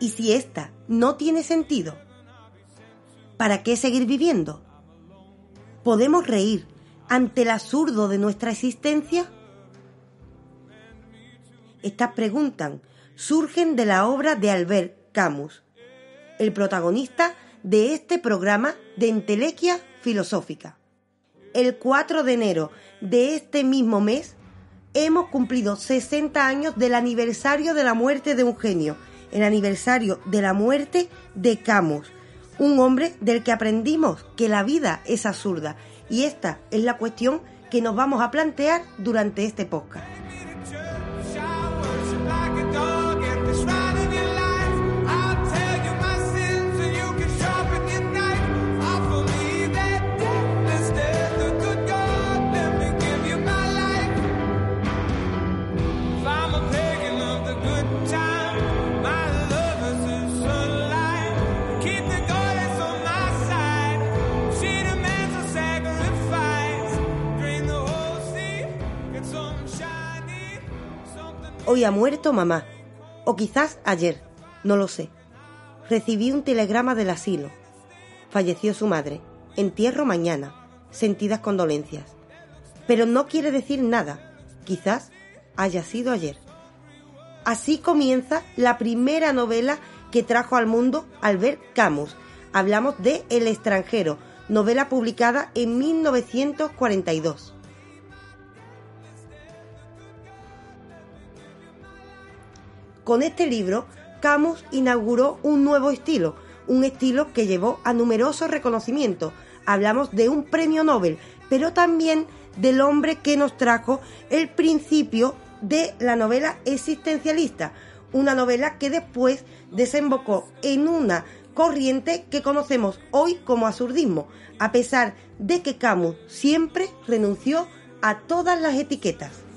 Y si ésta no tiene sentido, ¿para qué seguir viviendo? ¿Podemos reír ante el absurdo de nuestra existencia? Estas preguntas surgen de la obra de Albert Camus, el protagonista de este programa de entelequia filosófica. El 4 de enero de este mismo mes hemos cumplido 60 años del aniversario de la muerte de un genio, el aniversario de la muerte de Camus, un hombre del que aprendimos que la vida es absurda y esta es la cuestión que nos vamos a plantear durante este podcast. Hoy ha muerto mamá, o quizás ayer, no lo sé. Recibí un telegrama del asilo. Falleció su madre. Entierro mañana. Sentidas condolencias. Pero no quiere decir nada. Quizás haya sido ayer. Así comienza la primera novela que trajo al mundo Albert Camus. Hablamos de El extranjero, novela publicada en 1942. Con este libro, Camus inauguró un nuevo estilo, un estilo que llevó a numerosos reconocimientos. Hablamos de un premio Nobel, pero también del hombre que nos trajo el principio de la novela existencialista, una novela que después desembocó en una corriente que conocemos hoy como absurdismo, a pesar de que Camus siempre renunció a todas las etiquetas.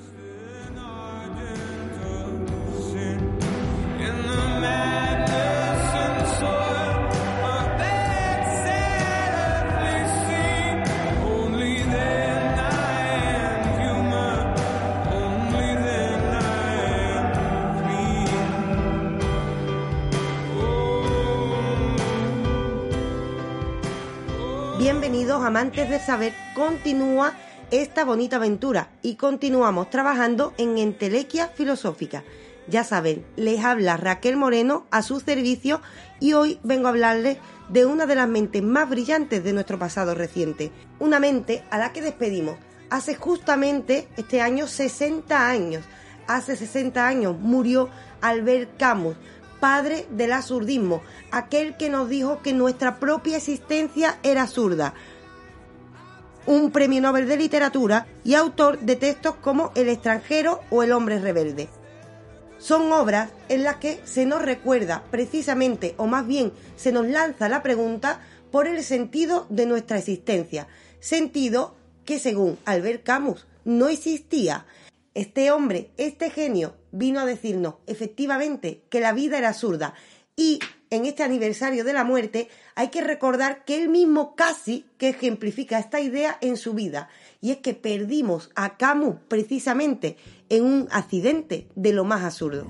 Amantes del saber, continúa esta bonita aventura y continuamos trabajando en entelequia filosófica. Ya saben, les habla Raquel Moreno a su servicio y hoy vengo a hablarles de una de las mentes más brillantes de nuestro pasado reciente. Una mente a la que despedimos hace justamente este año 60 años. Hace 60 años murió Albert Camus, padre del absurdismo, aquel que nos dijo que nuestra propia existencia era absurda. Un premio Nobel de Literatura y autor de textos como El extranjero o El hombre rebelde. Son obras en las que se nos recuerda precisamente, o más bien se nos lanza la pregunta por el sentido de nuestra existencia, sentido que según Albert Camus no existía. Este hombre, este genio, vino a decirnos efectivamente que la vida era absurda y en este aniversario de la muerte hay que recordar que él mismo casi que ejemplifica esta idea en su vida y es que perdimos a Camus precisamente en un accidente de lo más absurdo.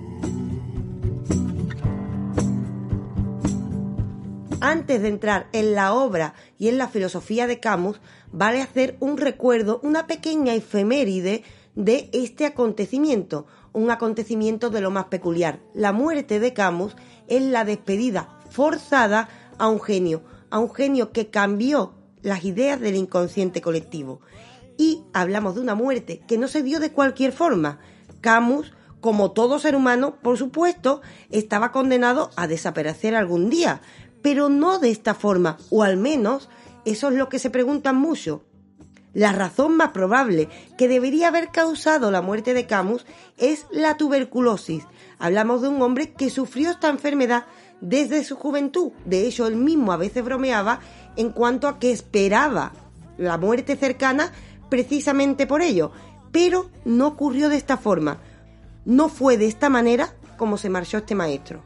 Antes de entrar en la obra y en la filosofía de Camus, vale hacer un recuerdo, una pequeña efeméride de este acontecimiento, un acontecimiento de lo más peculiar. La muerte de Camus es la despedida forzada a un genio, a un genio que cambió las ideas del inconsciente colectivo. Y hablamos de una muerte que no se dio de cualquier forma. Camus, como todo ser humano, por supuesto, estaba condenado a desaparecer algún día, pero no de esta forma, o al menos eso es lo que se preguntan mucho. La razón más probable que debería haber causado la muerte de Camus es la tuberculosis. Hablamos de un hombre que sufrió esta enfermedad desde su juventud. De hecho, él mismo a veces bromeaba en cuanto a que esperaba la muerte cercana precisamente por ello. Pero no ocurrió de esta forma. No fue de esta manera como se marchó este maestro.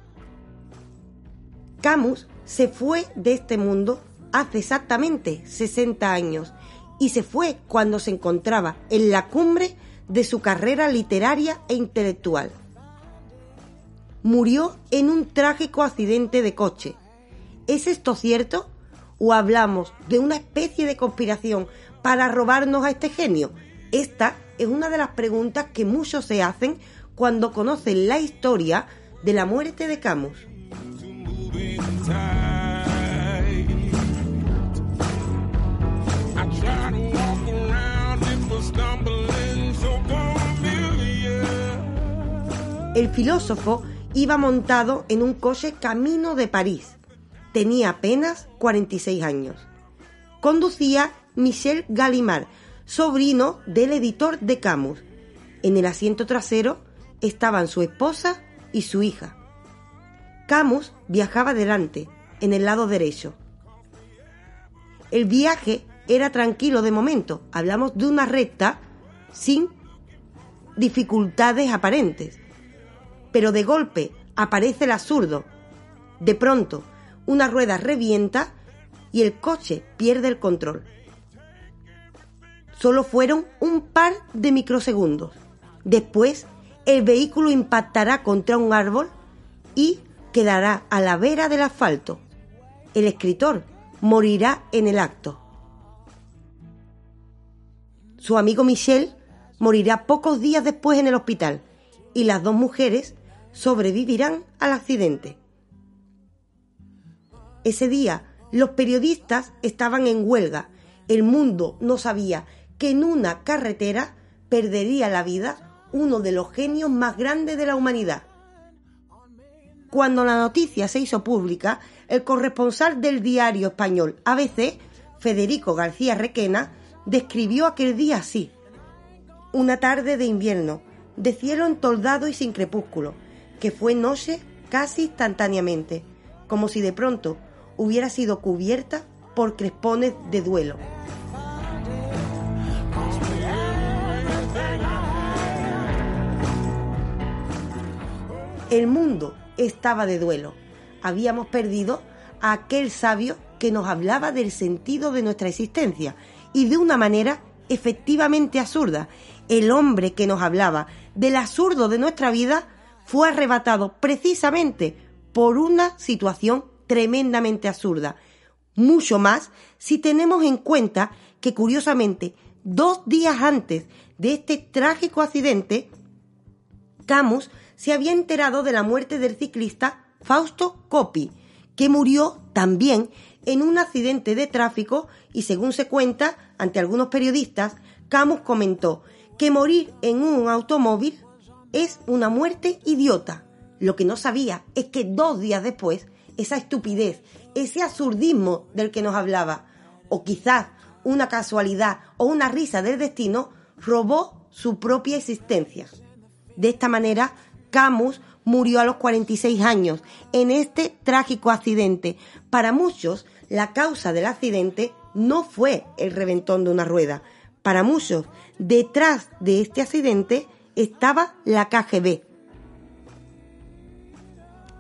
Camus se fue de este mundo hace exactamente 60 años y se fue cuando se encontraba en la cumbre de su carrera literaria e intelectual. Murió en un trágico accidente de coche. ¿Es esto cierto? ¿O hablamos de una especie de conspiración para robarnos a este genio? Esta es una de las preguntas que muchos se hacen cuando conocen la historia de la muerte de Camus. El filósofo iba montado en un coche camino de París. Tenía apenas 46 años. Conducía Michel Gallimard, sobrino del editor de Camus. En el asiento trasero estaban su esposa y su hija. Camus viajaba delante, en el lado derecho. El viaje era tranquilo de momento. Hablamos de una recta sin dificultades aparentes pero de golpe aparece el absurdo. De pronto, una rueda revienta y el coche pierde el control. Solo fueron un par de microsegundos. Después, el vehículo impactará contra un árbol y quedará a la vera del asfalto. El escritor morirá en el acto. Su amigo Michel morirá pocos días después en el hospital y las dos mujeres sobrevivirán al accidente. Ese día los periodistas estaban en huelga. El mundo no sabía que en una carretera perdería la vida uno de los genios más grandes de la humanidad. Cuando la noticia se hizo pública, el corresponsal del diario español ABC, Federico García Requena, describió aquel día así. Una tarde de invierno, de cielo entoldado y sin crepúsculo, que fue noche casi instantáneamente, como si de pronto hubiera sido cubierta por crespones de duelo. El mundo estaba de duelo. Habíamos perdido a aquel sabio que nos hablaba del sentido de nuestra existencia y de una manera efectivamente absurda. El hombre que nos hablaba del absurdo de nuestra vida fue arrebatado precisamente por una situación tremendamente absurda. Mucho más si tenemos en cuenta que curiosamente dos días antes de este trágico accidente, Camus se había enterado de la muerte del ciclista Fausto Coppi, que murió también en un accidente de tráfico y según se cuenta ante algunos periodistas, Camus comentó que morir en un automóvil es una muerte idiota. Lo que no sabía es que dos días después, esa estupidez, ese absurdismo del que nos hablaba, o quizás una casualidad o una risa del destino, robó su propia existencia. De esta manera, Camus murió a los 46 años en este trágico accidente. Para muchos, la causa del accidente no fue el reventón de una rueda. Para muchos, detrás de este accidente estaba la KGB.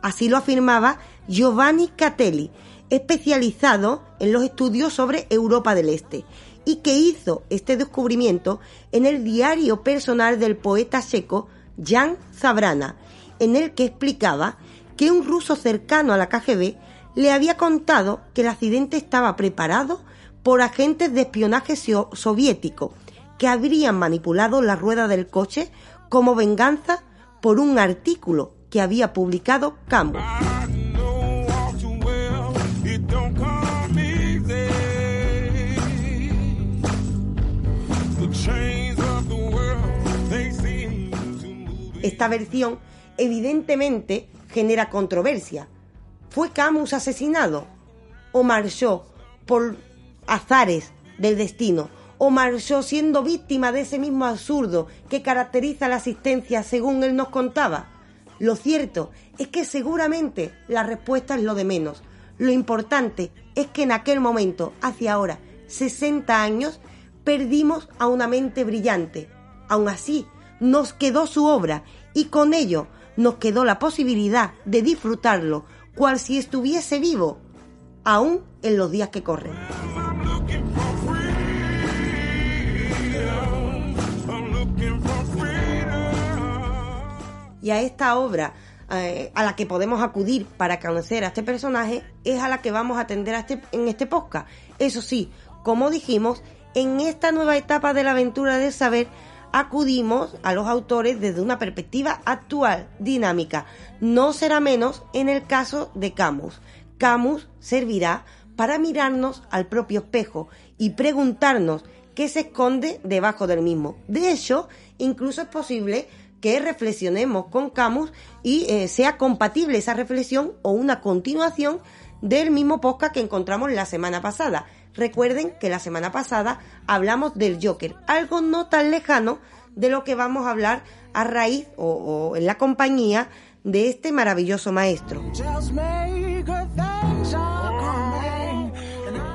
Así lo afirmaba Giovanni Catelli, especializado en los estudios sobre Europa del Este, y que hizo este descubrimiento en el diario personal del poeta checo Jan Zabrana, en el que explicaba que un ruso cercano a la KGB le había contado que el accidente estaba preparado por agentes de espionaje soviético que habrían manipulado la rueda del coche como venganza por un artículo que había publicado Campbell. Esta versión evidentemente genera controversia. ¿Fue Camus asesinado o marchó por azares del destino o marchó siendo víctima de ese mismo absurdo que caracteriza la asistencia según él nos contaba? Lo cierto es que seguramente la respuesta es lo de menos. Lo importante es que en aquel momento, hace ahora 60 años, perdimos a una mente brillante. Aún así, nos quedó su obra y con ello nos quedó la posibilidad de disfrutarlo cual si estuviese vivo, aún en los días que corren. Y a esta obra eh, a la que podemos acudir para conocer a este personaje es a la que vamos a atender este, en este podcast. Eso sí, como dijimos, en esta nueva etapa de la aventura del saber acudimos a los autores desde una perspectiva actual, dinámica. No será menos en el caso de Camus. Camus servirá para mirarnos al propio espejo y preguntarnos qué se esconde debajo del mismo. De hecho, incluso es posible que reflexionemos con Camus y eh, sea compatible esa reflexión o una continuación del mismo podcast que encontramos la semana pasada. Recuerden que la semana pasada hablamos del Joker, algo no tan lejano de lo que vamos a hablar a raíz o, en la compañía de este maravilloso maestro.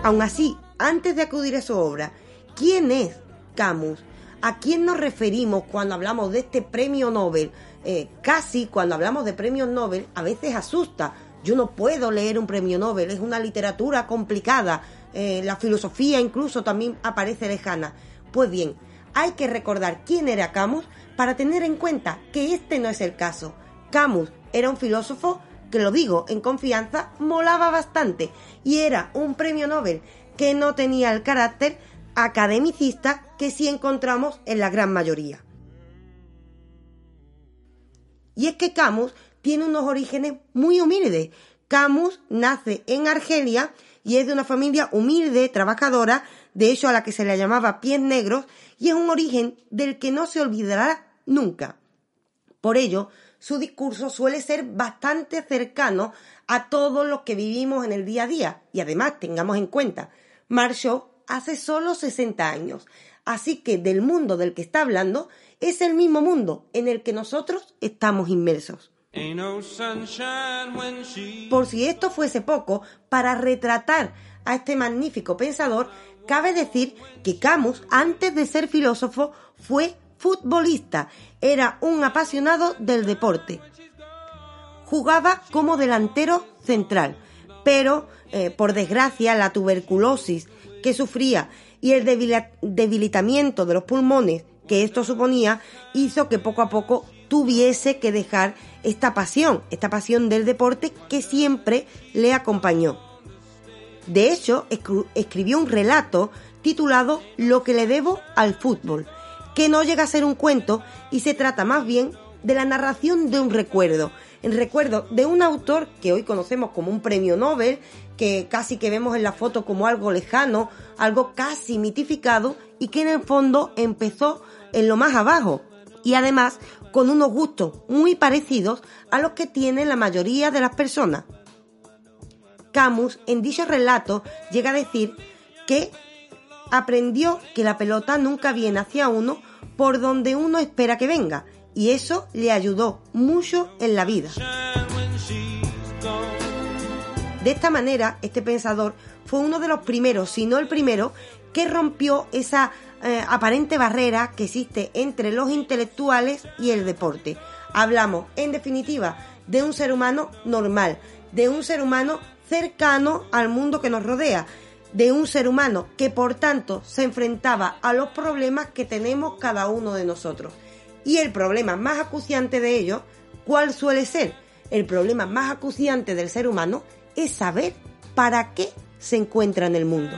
Aún así, antes de acudir a su obra, ¿quién es Camus? ¿A quién nos referimos cuando hablamos de este premio Nobel? Eh, casi cuando hablamos de premios Nobel a veces asusta. Yo no puedo leer un premio Nobel, es una literatura complicada, eh, la filosofía incluso también aparece lejana. Pues bien, hay que recordar quién era Camus para tener en cuenta que este no es el caso. Camus era un filósofo que lo digo en confianza, molaba bastante y era un premio Nobel que no tenía el carácter academicista que sí encontramos en la gran mayoría. Y es que Camus tiene unos orígenes muy humildes. Camus nace en Argelia y es de una familia humilde, trabajadora, de hecho a la que se le llamaba pies negros, y es un origen del que no se olvidará nunca. Por ello, su discurso suele ser bastante cercano a todos los que vivimos en el día a día, y además tengamos en cuenta, marchó hace solo 60 años, así que del mundo del que está hablando es el mismo mundo en el que nosotros estamos inmersos. Por si esto fuese poco, para retratar a este magnífico pensador, cabe decir que Camus, antes de ser filósofo, fue futbolista, era un apasionado del deporte. Jugaba como delantero central, pero eh, por desgracia la tuberculosis que sufría y el debilitamiento de los pulmones que esto suponía hizo que poco a poco tuviese que dejar esta pasión, esta pasión del deporte que siempre le acompañó. De hecho, escribió un relato titulado Lo que le debo al fútbol, que no llega a ser un cuento y se trata más bien de la narración de un recuerdo, el recuerdo de un autor que hoy conocemos como un premio Nobel, que casi que vemos en la foto como algo lejano, algo casi mitificado y que en el fondo empezó en lo más abajo y además con unos gustos muy parecidos a los que tienen la mayoría de las personas. Camus en dicho relato llega a decir que aprendió que la pelota nunca viene hacia uno por donde uno espera que venga y eso le ayudó mucho en la vida. De esta manera, este pensador fue uno de los primeros, si no el primero, que rompió esa eh, aparente barrera que existe entre los intelectuales y el deporte. Hablamos, en definitiva, de un ser humano normal, de un ser humano cercano al mundo que nos rodea, de un ser humano que por tanto se enfrentaba a los problemas que tenemos cada uno de nosotros. Y el problema más acuciante de ellos, ¿cuál suele ser? El problema más acuciante del ser humano es saber para qué se encuentra en el mundo.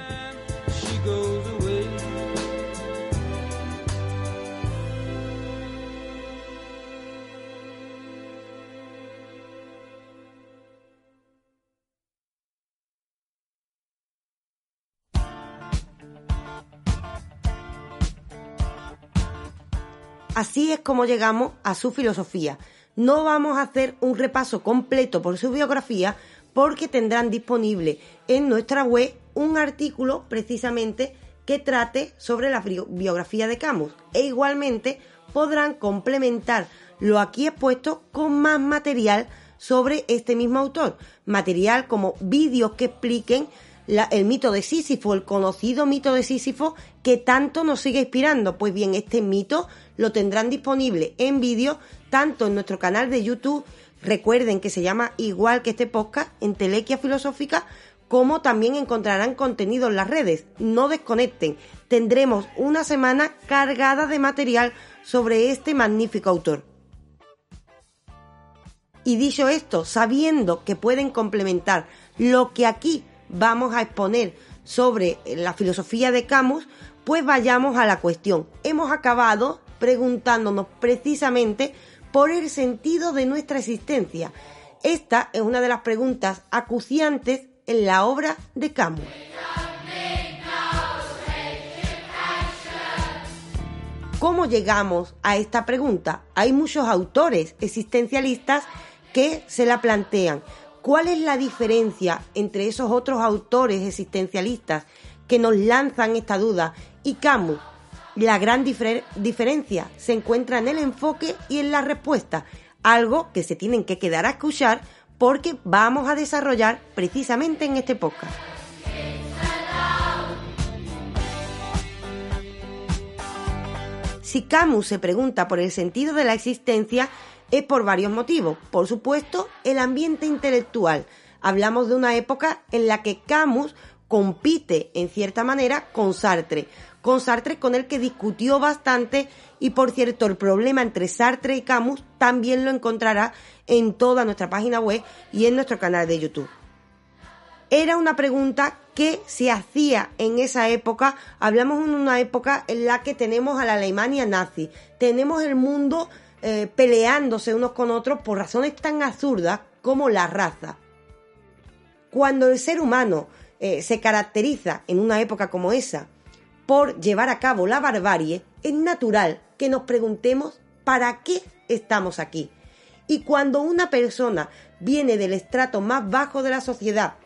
Así es como llegamos a su filosofía. No vamos a hacer un repaso completo por su biografía porque tendrán disponible en nuestra web un artículo precisamente que trate sobre la biografía de Camus e igualmente podrán complementar lo aquí expuesto con más material sobre este mismo autor, material como vídeos que expliquen el mito de Sísifo, el conocido mito de Sísifo que tanto nos sigue inspirando. Pues bien, este mito lo tendrán disponible en vídeo tanto en nuestro canal de YouTube, recuerden que se llama igual que este podcast, en Telequia Filosófica, como también encontrarán contenido en las redes. No desconecten, tendremos una semana cargada de material sobre este magnífico autor. Y dicho esto, sabiendo que pueden complementar lo que aquí vamos a exponer sobre la filosofía de Camus, pues vayamos a la cuestión. Hemos acabado preguntándonos precisamente por el sentido de nuestra existencia. Esta es una de las preguntas acuciantes en la obra de Camus. ¿Cómo llegamos a esta pregunta? Hay muchos autores existencialistas que se la plantean. ¿Cuál es la diferencia entre esos otros autores existencialistas que nos lanzan esta duda y Camus? La gran diferencia se encuentra en el enfoque y en la respuesta, algo que se tienen que quedar a escuchar porque vamos a desarrollar precisamente en este podcast. Si Camus se pregunta por el sentido de la existencia, es por varios motivos. Por supuesto, el ambiente intelectual. Hablamos de una época en la que Camus compite, en cierta manera, con Sartre. Con Sartre con el que discutió bastante y, por cierto, el problema entre Sartre y Camus también lo encontrará en toda nuestra página web y en nuestro canal de YouTube. Era una pregunta que se hacía en esa época. Hablamos en una época en la que tenemos a la Alemania nazi, tenemos el mundo eh, peleándose unos con otros por razones tan absurdas como la raza. Cuando el ser humano eh, se caracteriza en una época como esa por llevar a cabo la barbarie, es natural que nos preguntemos ¿para qué estamos aquí? Y cuando una persona viene del estrato más bajo de la sociedad,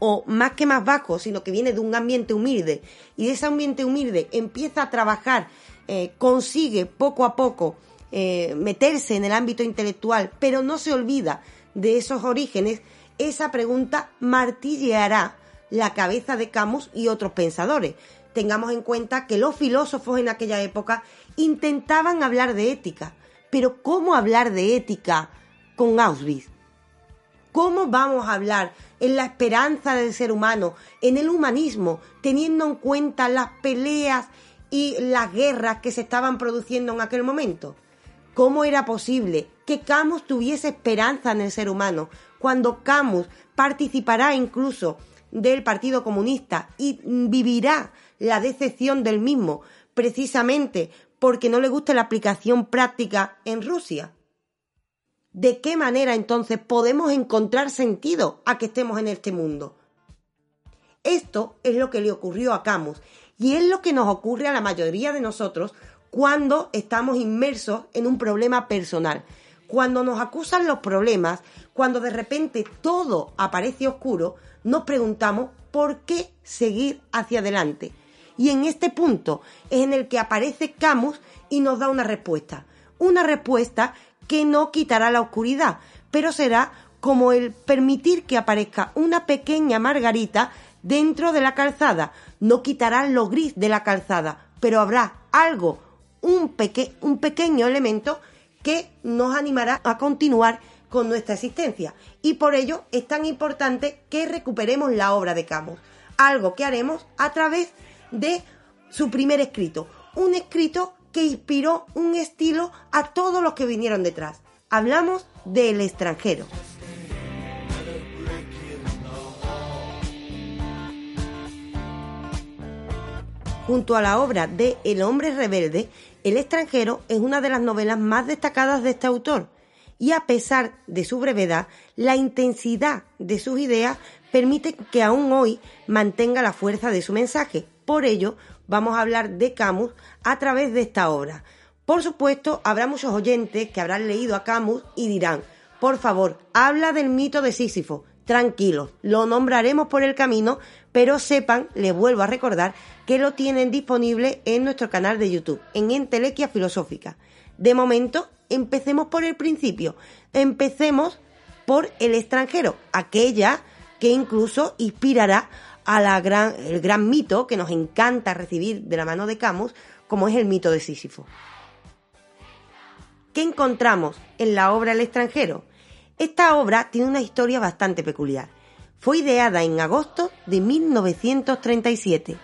o más que más bajo, sino que viene de un ambiente humilde, y de ese ambiente humilde empieza a trabajar, eh, consigue poco a poco eh, meterse en el ámbito intelectual, pero no se olvida de esos orígenes, esa pregunta martilleará la cabeza de Camus y otros pensadores. Tengamos en cuenta que los filósofos en aquella época intentaban hablar de ética, pero ¿cómo hablar de ética con Auschwitz? ¿Cómo vamos a hablar en la esperanza del ser humano, en el humanismo, teniendo en cuenta las peleas y las guerras que se estaban produciendo en aquel momento? ¿Cómo era posible que Camus tuviese esperanza en el ser humano cuando Camus participará incluso del Partido Comunista y vivirá la decepción del mismo precisamente porque no le gusta la aplicación práctica en Rusia? ¿De qué manera entonces podemos encontrar sentido a que estemos en este mundo? Esto es lo que le ocurrió a Camus y es lo que nos ocurre a la mayoría de nosotros cuando estamos inmersos en un problema personal. Cuando nos acusan los problemas, cuando de repente todo aparece oscuro, nos preguntamos por qué seguir hacia adelante. Y en este punto es en el que aparece Camus y nos da una respuesta. Una respuesta que no quitará la oscuridad, pero será como el permitir que aparezca una pequeña margarita dentro de la calzada. No quitará lo gris de la calzada, pero habrá algo un, un pequeño elemento que nos animará a continuar con nuestra existencia. Y por ello es tan importante que recuperemos la obra de Camus, algo que haremos a través de su primer escrito, un escrito que inspiró un estilo a todos los que vinieron detrás. Hablamos del extranjero. Junto a la obra de El hombre rebelde, El extranjero es una de las novelas más destacadas de este autor y a pesar de su brevedad, la intensidad de sus ideas permite que aún hoy mantenga la fuerza de su mensaje. Por ello, vamos a hablar de Camus a través de esta obra. Por supuesto, habrá muchos oyentes que habrán leído a Camus y dirán, por favor, habla del mito de Sísifo. tranquilos, lo nombraremos por el camino, pero sepan, les vuelvo a recordar, que lo tienen disponible en nuestro canal de YouTube, en Entelequia Filosófica. De momento, empecemos por el principio. Empecemos por el extranjero, aquella que incluso inspirará a la gran, el gran mito que nos encanta recibir de la mano de Camus, como es el mito de Sísifo. ¿Qué encontramos en la obra El extranjero? Esta obra tiene una historia bastante peculiar. Fue ideada en agosto de 1937.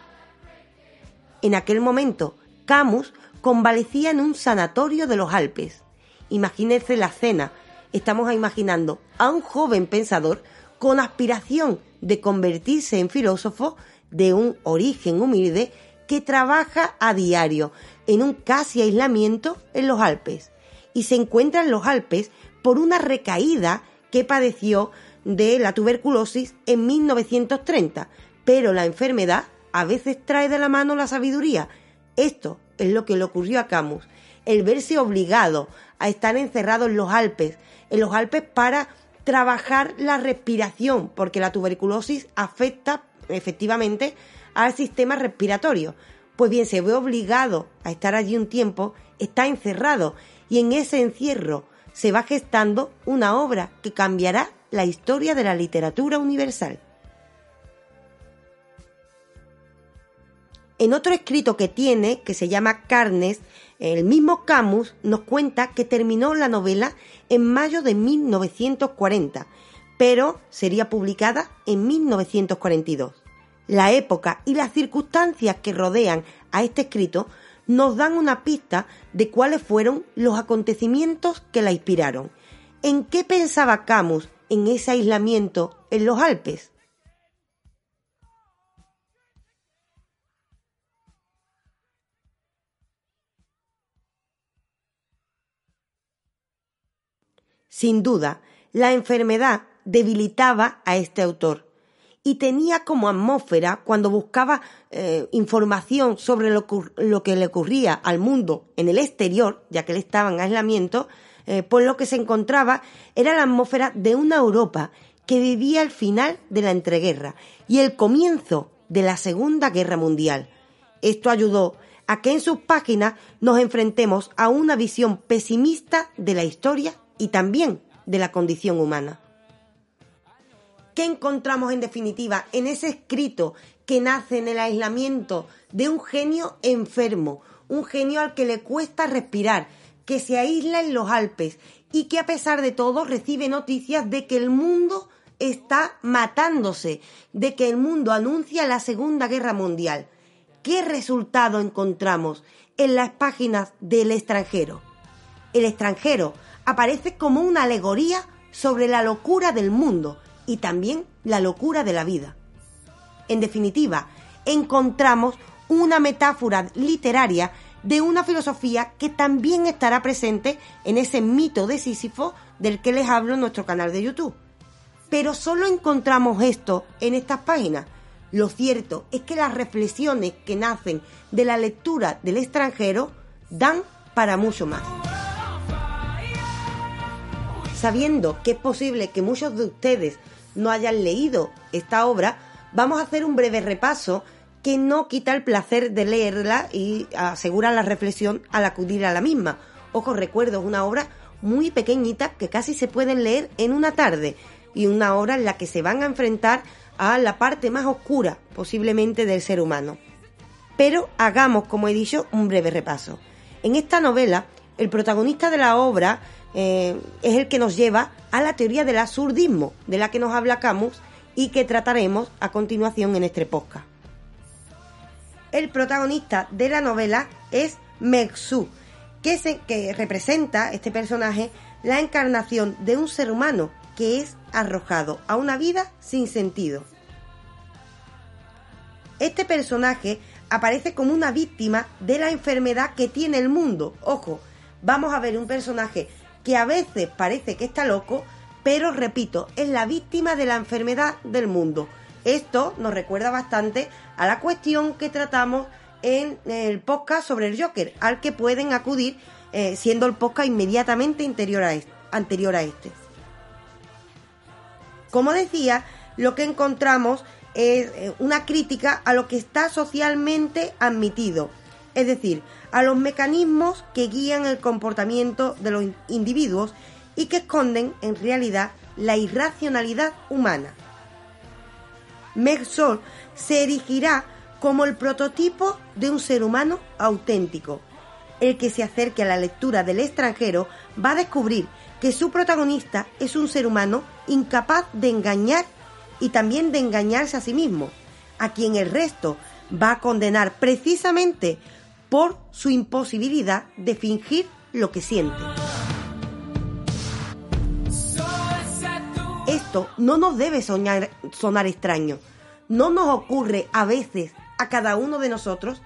En aquel momento, Camus convalecía en un sanatorio de los Alpes. Imagínense la escena. Estamos imaginando a un joven pensador con aspiración de convertirse en filósofo de un origen humilde que trabaja a diario en un casi aislamiento en los Alpes. Y se encuentra en los Alpes por una recaída que padeció de la tuberculosis en 1930, pero la enfermedad a veces trae de la mano la sabiduría. Esto es lo que le ocurrió a Camus, el verse obligado a estar encerrado en los Alpes, en los Alpes para trabajar la respiración, porque la tuberculosis afecta efectivamente al sistema respiratorio. Pues bien, se ve obligado a estar allí un tiempo, está encerrado y en ese encierro se va gestando una obra que cambiará la historia de la literatura universal. En otro escrito que tiene, que se llama Carnes, el mismo Camus nos cuenta que terminó la novela en mayo de 1940, pero sería publicada en 1942. La época y las circunstancias que rodean a este escrito nos dan una pista de cuáles fueron los acontecimientos que la inspiraron. ¿En qué pensaba Camus en ese aislamiento en los Alpes? Sin duda, la enfermedad debilitaba a este autor y tenía como atmósfera cuando buscaba eh, información sobre lo, que le ocurría al mundo en el exterior, ya que él estaba en aislamiento, eh, por lo que se encontraba era la atmósfera de una Europa que vivía el final de la entreguerra y el comienzo de la Segunda Guerra Mundial. Esto ayudó a que en sus páginas nos enfrentemos a una visión pesimista de la historia y también de la condición humana. ¿Qué encontramos en definitiva en ese escrito que nace en el aislamiento de un genio enfermo, un genio al que le cuesta respirar, que se aísla en los Alpes y que a pesar de todo recibe noticias de que el mundo está matándose, de que el mundo anuncia la Segunda Guerra Mundial? ¿Qué resultado encontramos en las páginas del extranjero? El extranjero aparece como una alegoría sobre la locura del mundo, y también la locura de la vida. En definitiva, encontramos una metáfora literaria de una filosofía que también estará presente en ese mito de Sísifo del que les hablo en nuestro canal de YouTube. Pero solo encontramos esto en estas páginas. Lo cierto es que las reflexiones que nacen de la lectura del extranjero dan para mucho más. Sabiendo que es posible que muchos de ustedes no hayan leído esta obra, vamos a hacer un breve repaso que no quita el placer de leerla y asegura la reflexión al acudir a la misma. Ojo, recuerdo, es una obra muy pequeñita que casi se pueden leer en una tarde y una obra en la que se van a enfrentar a la parte más oscura posiblemente del ser humano. Pero hagamos, como he dicho, un breve repaso. En esta novela, el protagonista de la obra eh, es el que nos lleva a la teoría del absurdismo, de la que nos habla Camus y que trataremos a continuación en este podcast. El protagonista de la novela es Mexu, que, que representa este personaje la encarnación de un ser humano que es arrojado a una vida sin sentido. Este personaje aparece como una víctima de la enfermedad que tiene el mundo. Ojo, vamos a ver un personaje que a veces parece que está loco, pero repito, es la víctima de la enfermedad del mundo. Esto nos recuerda bastante a la cuestión que tratamos en el podcast sobre el Joker, al que pueden acudir eh, siendo el podcast inmediatamente anterior a este. Como decía, lo que encontramos es eh, una crítica a lo que está socialmente admitido, es decir, a los mecanismos que guían el comportamiento de los individuos y que esconden en realidad la irracionalidad humana. Mersol se erigirá como el prototipo de un ser humano auténtico. El que se acerque a la lectura del extranjero va a descubrir que su protagonista es un ser humano incapaz de engañar y también de engañarse a sí mismo, a quien el resto va a condenar precisamente por su imposibilidad de fingir lo que siente. Esto no nos debe sonar extraño. No nos ocurre a veces a cada uno de nosotros.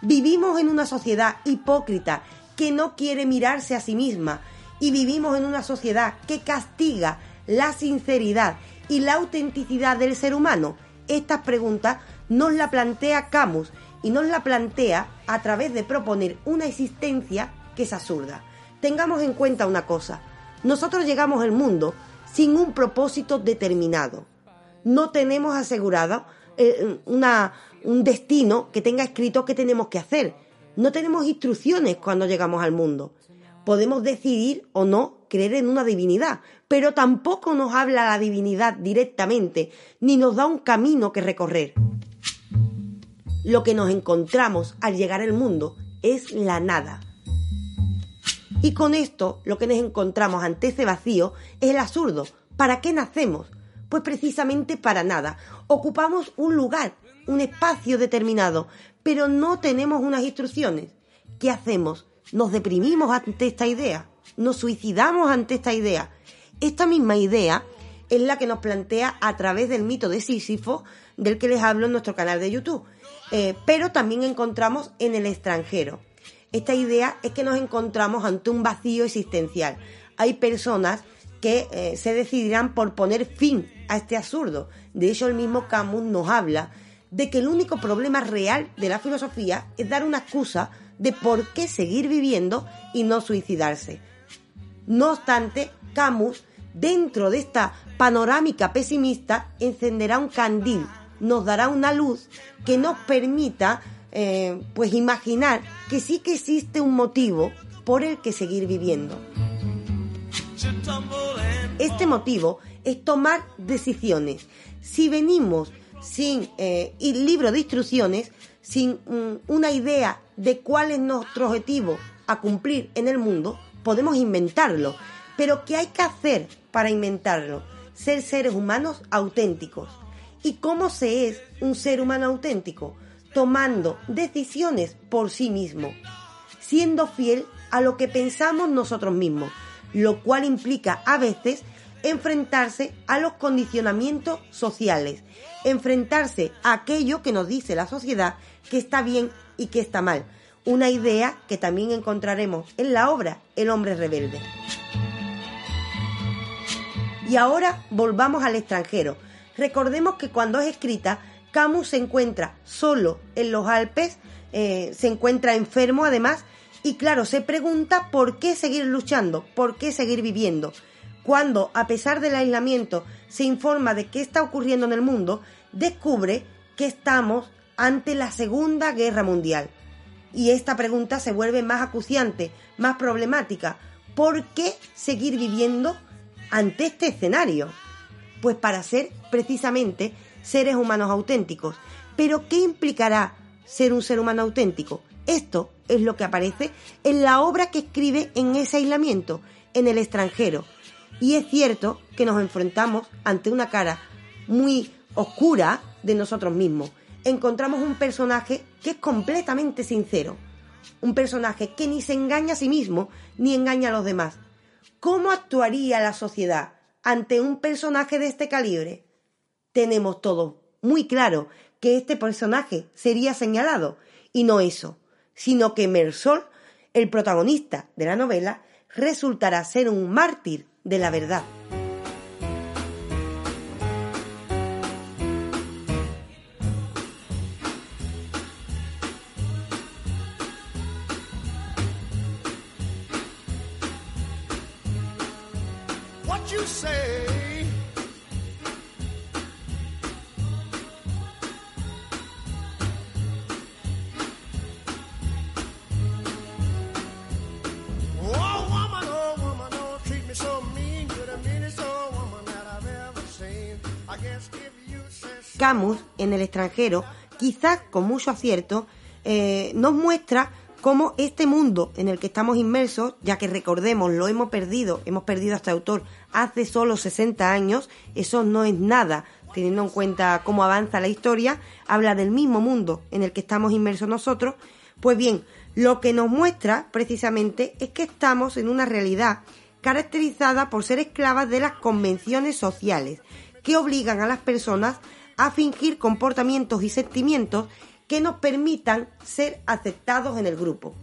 Vivimos en una sociedad hipócrita que no quiere mirarse a sí misma y vivimos en una sociedad que castiga la sinceridad y la autenticidad del ser humano. Estas preguntas nos la plantea Camus y nos la plantea a través de proponer una existencia que es absurda. Tengamos en cuenta una cosa, nosotros llegamos al mundo sin un propósito determinado. No tenemos asegurado eh, una, un destino que tenga escrito qué tenemos que hacer. No tenemos instrucciones cuando llegamos al mundo. Podemos decidir o no creer en una divinidad, pero tampoco nos habla la divinidad directamente, ni nos da un camino que recorrer. Lo que nos encontramos al llegar al mundo es la nada. Y con esto lo que nos encontramos ante ese vacío es el absurdo. ¿Para qué nacemos? Pues precisamente para nada. Ocupamos un lugar, un espacio determinado, pero no tenemos unas instrucciones. ¿Qué hacemos? Nos deprimimos ante esta idea, nos suicidamos ante esta idea. Esta misma idea es la que nos plantea a través del mito de Sísifo, del que les hablo en nuestro canal de YouTube. Eh, pero también encontramos en el extranjero. Esta idea es que nos encontramos ante un vacío existencial. Hay personas que eh, se decidirán por poner fin a este absurdo. De hecho, el mismo Camus nos habla de que el único problema real de la filosofía es dar una excusa de por qué seguir viviendo y no suicidarse. No obstante, Camus, dentro de esta panorámica pesimista, encenderá un candil, nos dará una luz que nos permita eh, pues imaginar que sí que existe un motivo por el que seguir viviendo. Este motivo es tomar decisiones. Si venimos sin eh, libro de instrucciones, sin mm, una idea de cuál es nuestro objetivo a cumplir en el mundo, podemos inventarlo. Pero ¿qué hay que hacer para inventarlo? Ser seres humanos auténticos. ¿Y cómo se es un ser humano auténtico? Tomando decisiones por sí mismo, siendo fiel a lo que pensamos nosotros mismos, lo cual implica a veces enfrentarse a los condicionamientos sociales, enfrentarse a aquello que nos dice la sociedad que está bien y que está mal. Una idea que también encontraremos en la obra El hombre rebelde. Y ahora volvamos al extranjero. Recordemos que cuando es escrita, Camus se encuentra solo en los Alpes, eh, se encuentra enfermo además, y claro, se pregunta por qué seguir luchando, por qué seguir viviendo. Cuando, a pesar del aislamiento, se informa de qué está ocurriendo en el mundo, descubre que estamos ante la Segunda Guerra Mundial. Y esta pregunta se vuelve más acuciante, más problemática. ¿Por qué seguir viviendo ante este escenario? Pues para ser precisamente seres humanos auténticos. Pero ¿qué implicará ser un ser humano auténtico? Esto es lo que aparece en la obra que escribe en ese aislamiento, en el extranjero. Y es cierto que nos enfrentamos ante una cara muy oscura de nosotros mismos. Encontramos un personaje que es completamente sincero. Un personaje que ni se engaña a sí mismo ni engaña a los demás. ¿Cómo actuaría la sociedad ante un personaje de este calibre? Tenemos todo muy claro que este personaje sería señalado y no eso sino que Mersol, el protagonista de la novela, resultará ser un mártir de la verdad. En el extranjero, quizás con mucho acierto, eh, nos muestra cómo este mundo en el que estamos inmersos, ya que recordemos, lo hemos perdido, hemos perdido a este autor hace solo 60 años, eso no es nada, teniendo en cuenta cómo avanza la historia, habla del mismo mundo en el que estamos inmersos nosotros, pues bien, lo que nos muestra precisamente es que estamos en una realidad caracterizada por ser esclavas de las convenciones sociales, que obligan a las personas a fingir comportamientos y sentimientos que nos permitan ser aceptados en el grupo.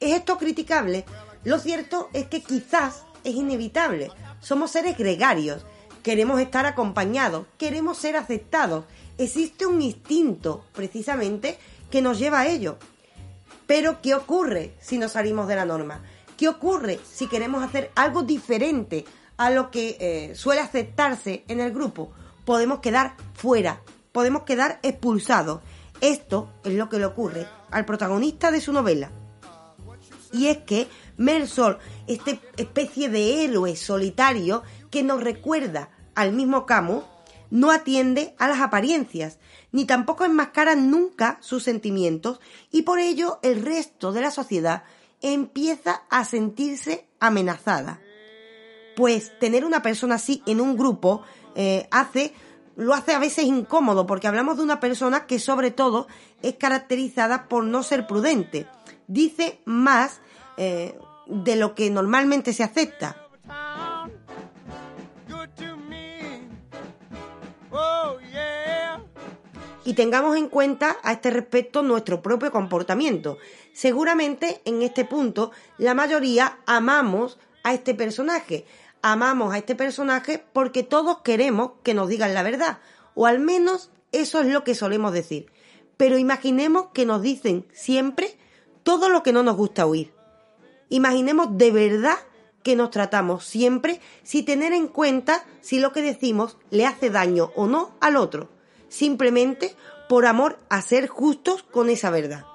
¿Es esto criticable? Lo cierto es que quizás es inevitable. Somos seres gregarios, queremos estar acompañados, queremos ser aceptados. Existe un instinto, precisamente, que nos lleva a ello. Pero, ¿qué ocurre si nos salimos de la norma? ¿Qué ocurre si queremos hacer algo diferente a lo que eh, suele aceptarse en el grupo? Podemos quedar fuera, podemos quedar expulsados. Esto es lo que le ocurre al protagonista de su novela. Y es que Sol, esta especie de héroe solitario que nos recuerda al mismo Camus, no atiende a las apariencias, ni tampoco enmascara nunca sus sentimientos, y por ello el resto de la sociedad empieza a sentirse amenazada. Pues tener una persona así en un grupo eh, hace lo hace a veces incómodo porque hablamos de una persona que sobre todo es caracterizada por no ser prudente. Dice más eh, de lo que normalmente se acepta. Y tengamos en cuenta a este respecto nuestro propio comportamiento. Seguramente en este punto la mayoría amamos a este personaje, amamos a este personaje porque todos queremos que nos digan la verdad, o al menos eso es lo que solemos decir. Pero imaginemos que nos dicen siempre todo lo que no nos gusta oír. Imaginemos de verdad que nos tratamos siempre sin tener en cuenta si lo que decimos le hace daño o no al otro, simplemente por amor a ser justos con esa verdad.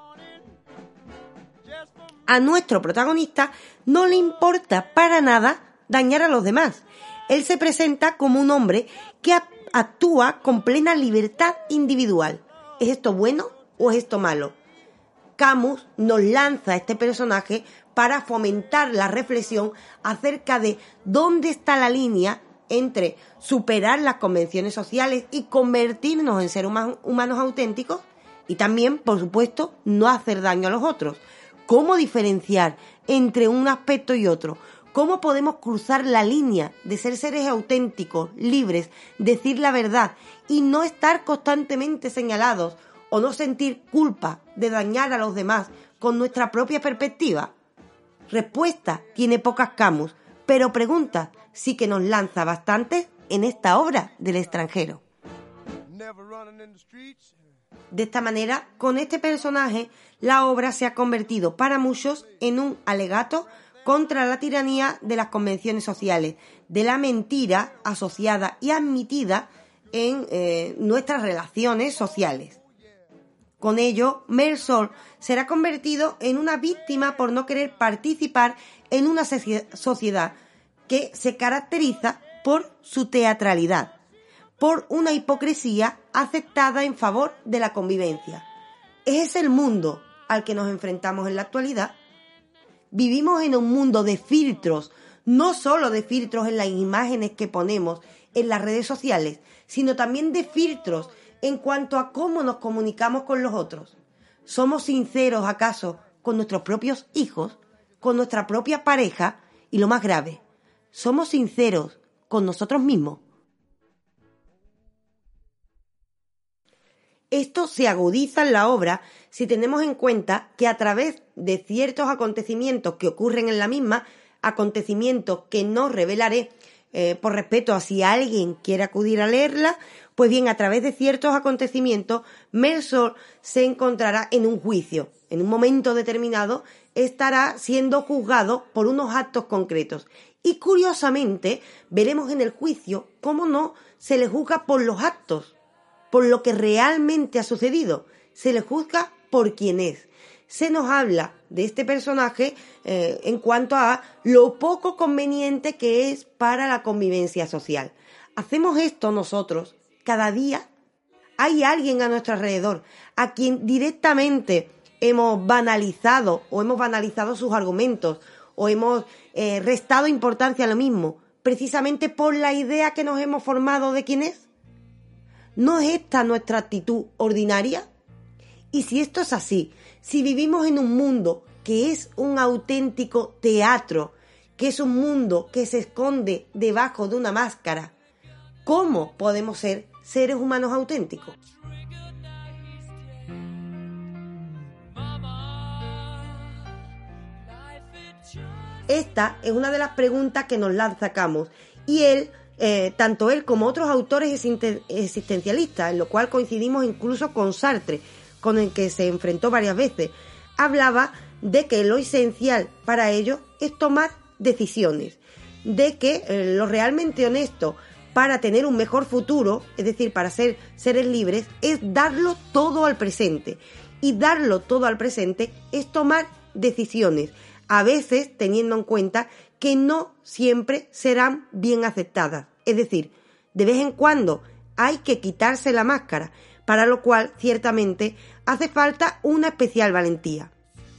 A nuestro protagonista no le importa para nada dañar a los demás. Él se presenta como un hombre que actúa con plena libertad individual. ¿Es esto bueno o es esto malo? Camus nos lanza este personaje para fomentar la reflexión acerca de dónde está la línea entre superar las convenciones sociales y convertirnos en seres humanos auténticos y también, por supuesto, no hacer daño a los otros. ¿Cómo diferenciar entre un aspecto y otro? ¿Cómo podemos cruzar la línea de ser seres auténticos, libres, decir la verdad y no estar constantemente señalados o no sentir culpa de dañar a los demás con nuestra propia perspectiva? Respuesta tiene pocas camus, pero pregunta sí que nos lanza bastante en esta obra del extranjero. De esta manera, con este personaje, la obra se ha convertido para muchos en un alegato contra la tiranía de las convenciones sociales, de la mentira asociada y admitida en eh, nuestras relaciones sociales. Con ello, Mersol será convertido en una víctima por no querer participar en una sociedad que se caracteriza por su teatralidad, por una hipocresía aceptada en favor de la convivencia. Es el mundo al que nos enfrentamos en la actualidad Vivimos en un mundo de filtros, no solo de filtros en las imágenes que ponemos en las redes sociales, sino también de filtros en cuanto a cómo nos comunicamos con los otros. ¿Somos sinceros acaso con nuestros propios hijos, con nuestra propia pareja y lo más grave, somos sinceros con nosotros mismos? Esto se agudiza en la obra si tenemos en cuenta que a través de ciertos acontecimientos que ocurren en la misma, acontecimientos que no revelaré eh, por respeto a si alguien quiere acudir a leerla, pues bien, a través de ciertos acontecimientos, Mersol se encontrará en un juicio. En un momento determinado estará siendo juzgado por unos actos concretos. Y curiosamente, veremos en el juicio cómo no se le juzga por los actos, por lo que realmente ha sucedido. Se le juzga por quien es. Se nos habla de este personaje eh, en cuanto a lo poco conveniente que es para la convivencia social. Hacemos esto nosotros cada día hay alguien a nuestro alrededor a quien directamente hemos banalizado o hemos banalizado sus argumentos o hemos eh, restado importancia a lo mismo, precisamente por la idea que nos hemos formado de quién es. ¿No es esta nuestra actitud ordinaria? Y si esto es así, si vivimos en un mundo que es un auténtico teatro, que es un mundo que se esconde debajo de una máscara, ¿cómo podemos ser seres humanos auténticos? Esta es una de las preguntas que nos lanza Camus y él, eh, tanto él como otros autores existencialistas, en lo cual coincidimos incluso con Sartre, con el que se enfrentó varias veces, hablaba de que lo esencial para ellos es tomar decisiones, de que eh, lo realmente honesto para tener un mejor futuro, es decir, para ser seres libres, es darlo todo al presente. Y darlo todo al presente es tomar decisiones, a veces teniendo en cuenta que no siempre serán bien aceptadas. Es decir, de vez en cuando hay que quitarse la máscara, para lo cual ciertamente hace falta una especial valentía.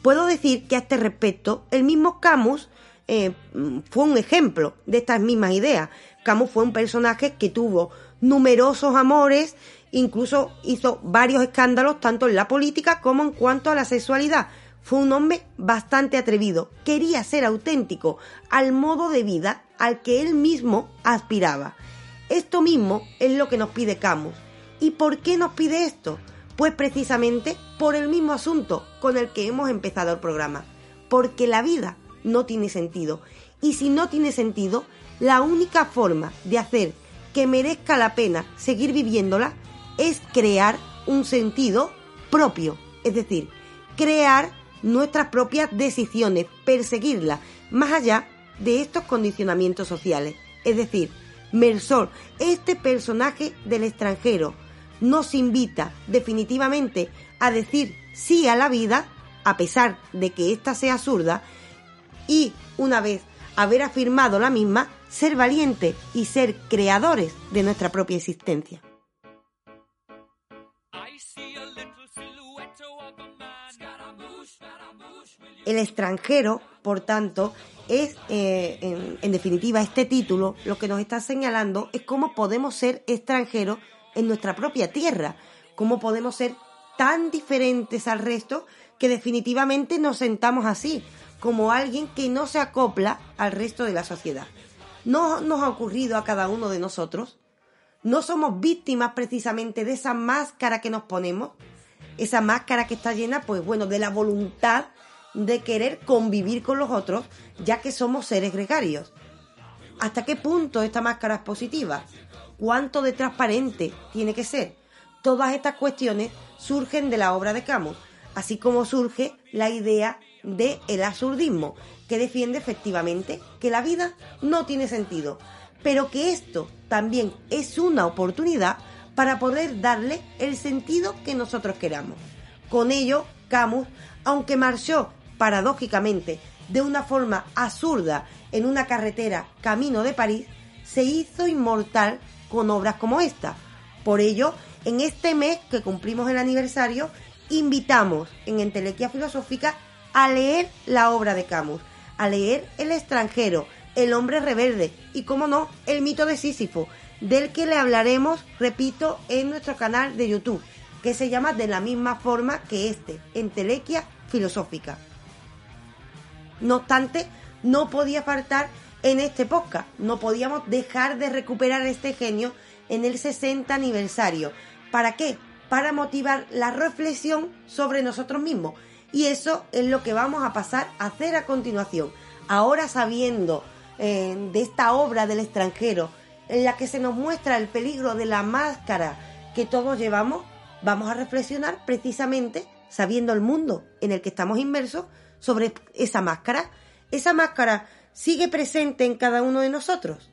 Puedo decir que a este respecto el mismo Camus eh, fue un ejemplo de estas mismas ideas. Camus fue un personaje que tuvo numerosos amores, incluso hizo varios escándalos tanto en la política como en cuanto a la sexualidad, fue un hombre bastante atrevido, quería ser auténtico al modo de vida al que él mismo aspiraba. Esto mismo es lo que nos pide Camus. ¿Y por qué nos pide esto? Pues precisamente por el mismo asunto con el que hemos empezado el programa. Porque la vida no tiene sentido. Y si no tiene sentido, la única forma de hacer que merezca la pena seguir viviéndola es crear un sentido propio. Es decir, crear nuestras propias decisiones, perseguirlas, más allá de estos condicionamientos sociales. Es decir, Mersol, este personaje del extranjero, nos invita definitivamente a decir sí a la vida, a pesar de que ésta sea absurda, y una vez haber afirmado la misma, ser valiente y ser creadores de nuestra propia existencia. El extranjero, por tanto, es, eh, en, definitiva, este título lo que nos está señalando es cómo podemos ser extranjeros en nuestra propia tierra, cómo podemos ser tan diferentes al resto que definitivamente nos sentamos así, como alguien que no se acopla al resto de la sociedad. ¿No nos ha ocurrido a cada uno de nosotros? ¿No somos víctimas precisamente de esa máscara que nos ponemos? Esa máscara que está llena, pues bueno, de la voluntad de querer convivir con los otros, ya que somos seres gregarios. ¿Hasta qué punto esta máscara es positiva? ¿Cuánto de transparente tiene que ser? Todas estas cuestiones surgen de la obra de Camus, así como surge la idea de el absurdismo, que defiende efectivamente que la vida no tiene sentido, pero que esto también es una oportunidad para poder darle el sentido que nosotros queramos. Con ello, Camus, aunque marchó paradójicamente, de una forma absurda en una carretera camino de París, se hizo inmortal con obras como esta. Por ello, en este mes que cumplimos el aniversario, invitamos en Entelequia Filosófica a leer la obra de Camus, a leer El extranjero, El hombre reverde y, como no, El mito de Sísifo, del que le hablaremos, repito, en nuestro canal de YouTube, que se llama de la misma forma que este, Entelequia Filosófica. No obstante, no podía faltar en este podcast. No podíamos dejar de recuperar este genio en el 60 aniversario. ¿Para qué? Para motivar la reflexión sobre nosotros mismos. Y eso es lo que vamos a pasar a hacer a continuación. Ahora sabiendo eh, de esta obra del extranjero, en la que se nos muestra el peligro de la máscara que todos llevamos, vamos a reflexionar precisamente sabiendo el mundo en el que estamos inmersos sobre esa máscara? ¿Esa máscara sigue presente en cada uno de nosotros?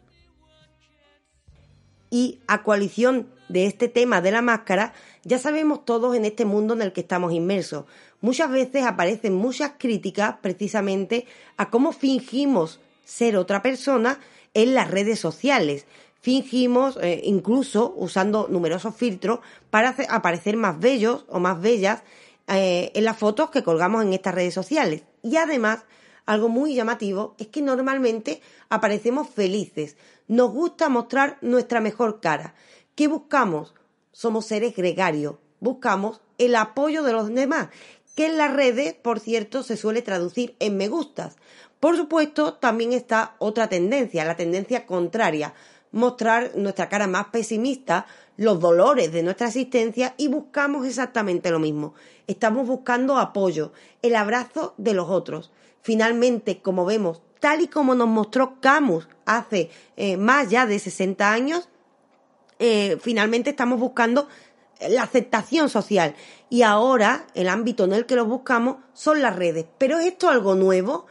Y a coalición de este tema de la máscara, ya sabemos todos en este mundo en el que estamos inmersos. Muchas veces aparecen muchas críticas precisamente a cómo fingimos ser otra persona en las redes sociales. fingimos, eh, incluso usando numerosos filtros, para aparecer más bellos o más bellas eh, en las fotos que colgamos en estas redes sociales. Y además, algo muy llamativo es que normalmente aparecemos felices. Nos gusta mostrar nuestra mejor cara. ¿Qué buscamos? Somos seres gregarios. Buscamos el apoyo de los demás, que en las redes, por cierto, se suele traducir en me gustas. Por supuesto, también está otra tendencia, la tendencia contraria, mostrar nuestra cara más pesimista, los dolores de nuestra existencia y buscamos exactamente lo mismo. Estamos buscando apoyo, el abrazo de los otros. Finalmente, como vemos, tal y como nos mostró Camus hace eh, más ya de 60 años, eh, finalmente estamos buscando la aceptación social. Y ahora el ámbito en el que lo buscamos son las redes. Pero ¿es esto algo nuevo?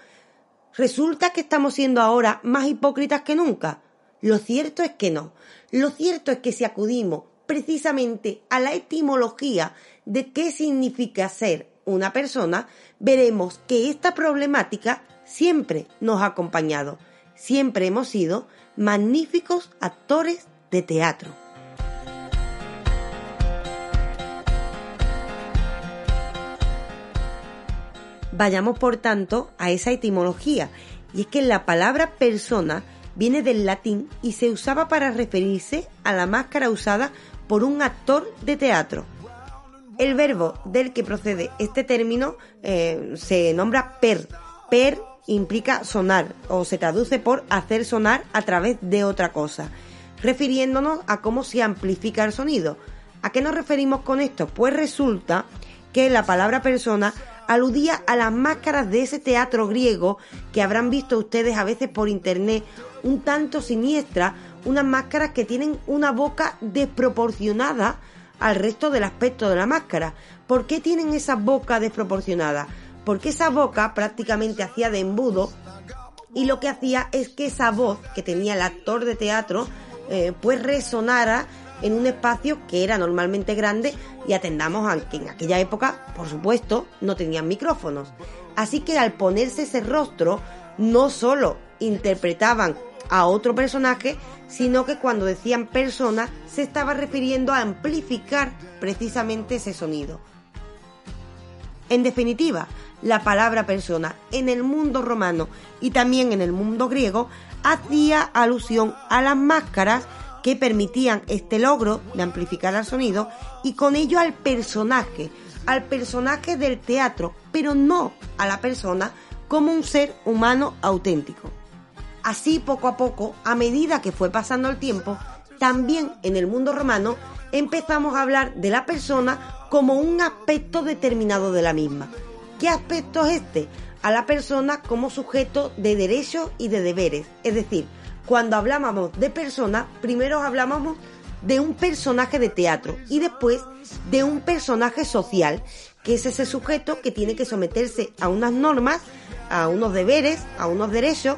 ¿Resulta que estamos siendo ahora más hipócritas que nunca? Lo cierto es que no. Lo cierto es que si acudimos precisamente a la etimología de qué significa ser una persona, veremos que esta problemática siempre nos ha acompañado. Siempre hemos sido magníficos actores de teatro. Vayamos, por tanto, a esa etimología, y es que la palabra persona viene del latín y se usaba para referirse a la máscara usada por un actor de teatro. El verbo del que procede este término eh, se nombra per. Per implica sonar o se traduce por hacer sonar a través de otra cosa, refiriéndonos a cómo se amplifica el sonido. ¿A qué nos referimos con esto? Pues resulta que la palabra persona aludía a las máscaras de ese teatro griego que habrán visto ustedes a veces por internet un tanto siniestra, unas máscaras que tienen una boca desproporcionada al resto del aspecto de la máscara. ¿Por qué tienen esa boca desproporcionada? Porque esa boca prácticamente hacía de embudo y lo que hacía es que esa voz que tenía el actor de teatro eh, pues resonara en un espacio que era normalmente grande y atendamos a que en aquella época, por supuesto, no tenían micrófonos. Así que al ponerse ese rostro, no solo interpretaban a otro personaje, sino que cuando decían persona se estaba refiriendo a amplificar precisamente ese sonido. En definitiva, la palabra persona en el mundo romano y también en el mundo griego hacía alusión a las máscaras que permitían este logro de amplificar el sonido y con ello al personaje, al personaje del teatro, pero no a la persona como un ser humano auténtico. Así poco a poco, a medida que fue pasando el tiempo, también en el mundo romano empezamos a hablar de la persona como un aspecto determinado de la misma. ¿Qué aspecto es este? A la persona como sujeto de derechos y de deberes, es decir, cuando hablábamos de persona, primero hablábamos de un personaje de teatro y después de un personaje social, que es ese sujeto que tiene que someterse a unas normas, a unos deberes, a unos derechos,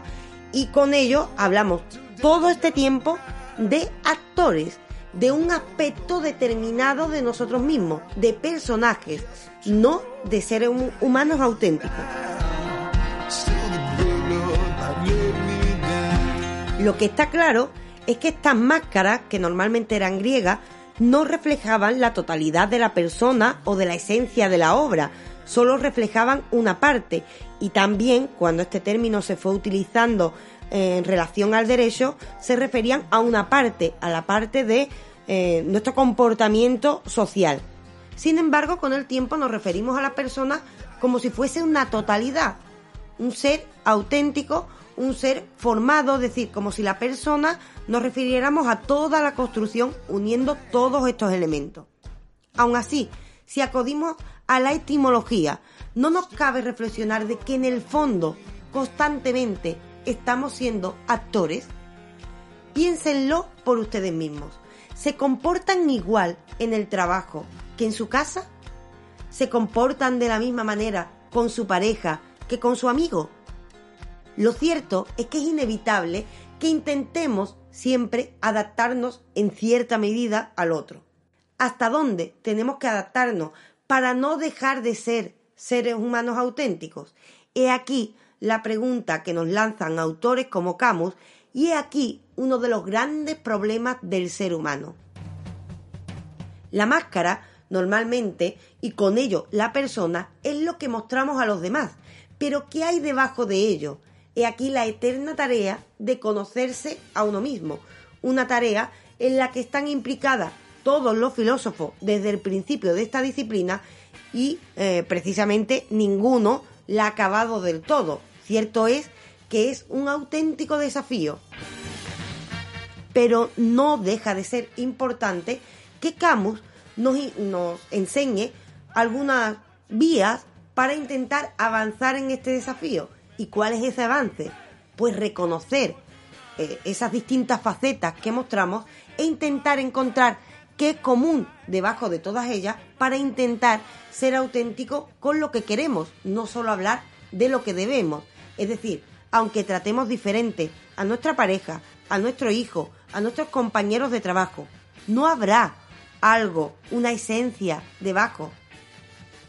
y con ello hablamos todo este tiempo de actores, de un aspecto determinado de nosotros mismos, de personajes, no de seres humanos auténticos. Lo que está claro es que estas máscaras, que normalmente eran griegas, no reflejaban la totalidad de la persona o de la esencia de la obra, solo reflejaban una parte y también cuando este término se fue utilizando en relación al derecho se referían a una parte, a la parte de eh, nuestro comportamiento social. Sin embargo, con el tiempo nos referimos a la persona como si fuese una totalidad, un ser auténtico un ser formado, es decir, como si la persona nos refiriéramos a toda la construcción uniendo todos estos elementos. Aún así, si acudimos a la etimología, no nos cabe reflexionar de que en el fondo constantemente estamos siendo actores. Piénsenlo por ustedes mismos. ¿Se comportan igual en el trabajo que en su casa? ¿Se comportan de la misma manera con su pareja que con su amigo? Lo cierto es que es inevitable que intentemos siempre adaptarnos en cierta medida al otro. ¿Hasta dónde tenemos que adaptarnos para no dejar de ser seres humanos auténticos? He aquí la pregunta que nos lanzan autores como Camus y he aquí uno de los grandes problemas del ser humano. La máscara, normalmente, y con ello la persona, es lo que mostramos a los demás. Pero ¿qué hay debajo de ello? He aquí la eterna tarea de conocerse a uno mismo. Una tarea en la que están implicadas todos los filósofos desde el principio de esta disciplina y eh, precisamente ninguno la ha acabado del todo. Cierto es que es un auténtico desafío. Pero no deja de ser importante que Camus nos, nos enseñe algunas vías para intentar avanzar en este desafío. ¿Y cuál es ese avance? Pues reconocer eh, esas distintas facetas que mostramos e intentar encontrar qué es común debajo de todas ellas para intentar ser auténtico con lo que queremos, no solo hablar de lo que debemos. Es decir, aunque tratemos diferente a nuestra pareja, a nuestro hijo, a nuestros compañeros de trabajo, no habrá algo, una esencia debajo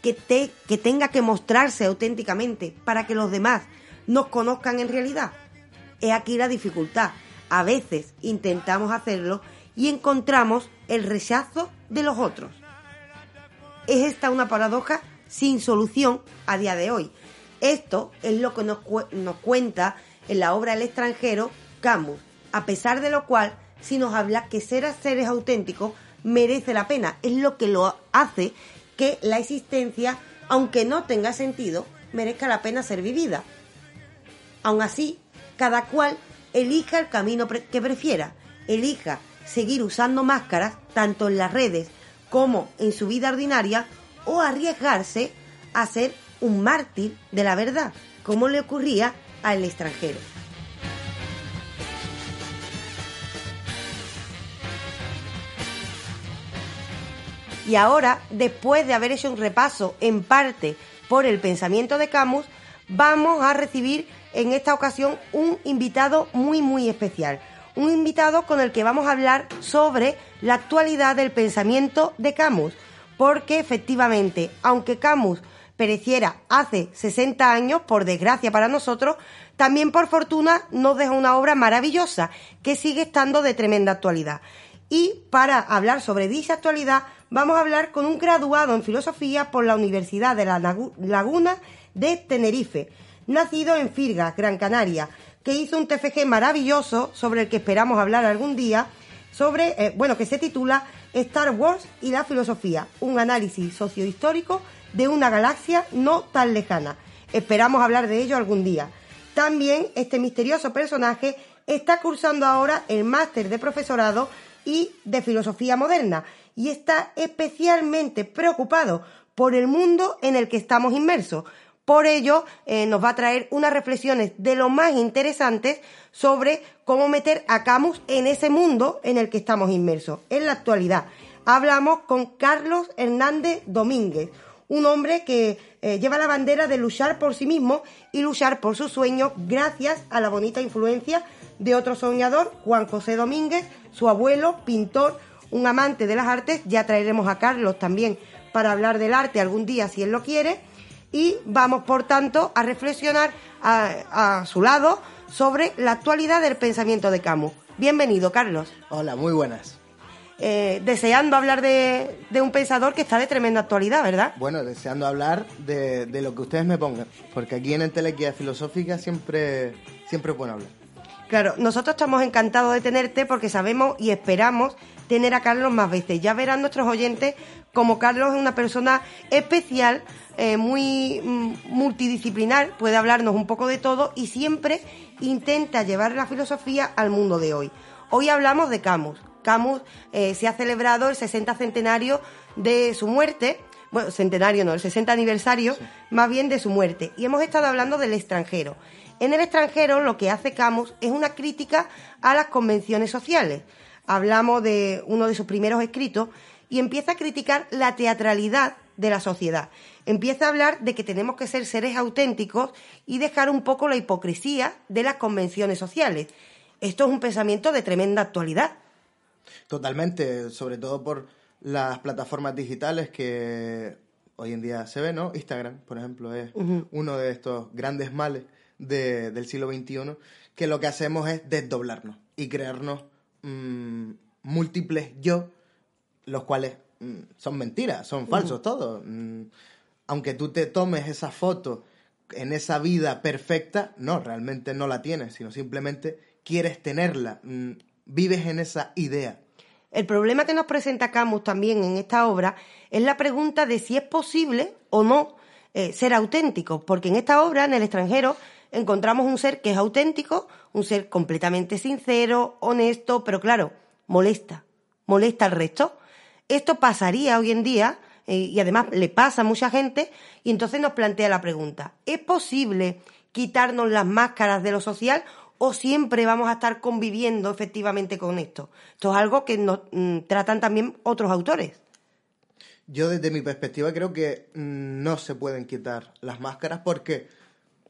que, te, que tenga que mostrarse auténticamente para que los demás nos conozcan en realidad. Es aquí la dificultad. A veces intentamos hacerlo y encontramos el rechazo de los otros. Es esta una paradoja sin solución a día de hoy. Esto es lo que nos, nos cuenta en la obra El extranjero Camus, a pesar de lo cual, si nos habla que ser seres auténticos merece la pena, es lo que lo hace que la existencia, aunque no tenga sentido, merezca la pena ser vivida. Aún así, cada cual elija el camino que prefiera, elija seguir usando máscaras tanto en las redes como en su vida ordinaria o arriesgarse a ser un mártir de la verdad, como le ocurría al extranjero. Y ahora, después de haber hecho un repaso en parte por el pensamiento de Camus, vamos a recibir en esta ocasión un invitado muy muy especial. Un invitado con el que vamos a hablar sobre la actualidad del pensamiento de Camus. Porque efectivamente, aunque Camus pereciera hace 60 años, por desgracia para nosotros, también por fortuna nos deja una obra maravillosa que sigue estando de tremenda actualidad. Y para hablar sobre dicha actualidad, vamos a hablar con un graduado en filosofía por la Universidad de la Laguna de Tenerife, nacido en Firgas, Gran Canaria, que hizo un TFG maravilloso sobre el que esperamos hablar algún día, sobre, eh, bueno, que se titula Star Wars y la filosofía, un análisis sociohistórico de una galaxia no tan lejana. Esperamos hablar de ello algún día. También este misterioso personaje está cursando ahora el máster de profesorado y de filosofía moderna y está especialmente preocupado por el mundo en el que estamos inmersos. Por ello, eh, nos va a traer unas reflexiones de lo más interesantes sobre cómo meter a Camus en ese mundo en el que estamos inmersos. En la actualidad, hablamos con Carlos Hernández Domínguez, un hombre que eh, lleva la bandera de luchar por sí mismo y luchar por sus sueños gracias a la bonita influencia de otro soñador, Juan José Domínguez, su abuelo, pintor, un amante de las artes. Ya traeremos a Carlos también para hablar del arte algún día si él lo quiere. Y vamos, por tanto, a reflexionar a, a su lado sobre la actualidad del pensamiento de Camus. Bienvenido, Carlos. Hola, muy buenas. Eh, deseando hablar de, un pensador que está de tremenda actualidad, ¿verdad? Bueno, deseando hablar de, lo que ustedes me pongan, porque aquí en Entelequia Filosófica siempre, siempre es bueno hablar. Claro, nosotros estamos encantados de tenerte porque sabemos y esperamos tener a Carlos más veces. Ya verán nuestros oyentes como Carlos es una persona especial, eh, muy mm, multidisciplinar, puede hablarnos un poco de todo y siempre intenta llevar la filosofía al mundo de hoy. Hoy hablamos de Camus. Camus eh, se ha celebrado el 60 centenario de su muerte, bueno, centenario no, el 60 aniversario más bien de su muerte. Y hemos estado hablando del extranjero. En el extranjero lo que hace Camus es una crítica a las convenciones sociales. Hablamos de uno de sus primeros escritos y empieza a criticar la teatralidad de la sociedad. Empieza a hablar de que tenemos que ser seres auténticos y dejar un poco la hipocresía de las convenciones sociales. Esto es un pensamiento de tremenda actualidad. Totalmente, sobre todo por las plataformas digitales que hoy en día se ven, ¿no? Instagram, por ejemplo, es uno de estos grandes males del siglo XXI, que lo que hacemos es desdoblarnos y crearnos mm, múltiples yo, los cuales mm, son mentiras, son falsos todos. Mm, aunque tú te tomes esa foto en esa vida perfecta, no, realmente no la tienes, sino simplemente quieres tenerla, mm, vives en esa idea. El problema que nos presenta Camus también en esta obra es la pregunta de si es posible o no eh, ser auténtico, porque en esta obra, en el extranjero, encontramos un ser que es auténtico, un ser completamente sincero, honesto, pero claro, molesta, molesta al resto. Esto pasaría hoy en día eh, y además le pasa a mucha gente y entonces nos plantea la pregunta, ¿es posible quitarnos las máscaras de lo social o siempre vamos a estar conviviendo efectivamente con esto? Esto es algo que nos mm, tratan también otros autores. Yo desde mi perspectiva creo que mm, no se pueden quitar las máscaras porque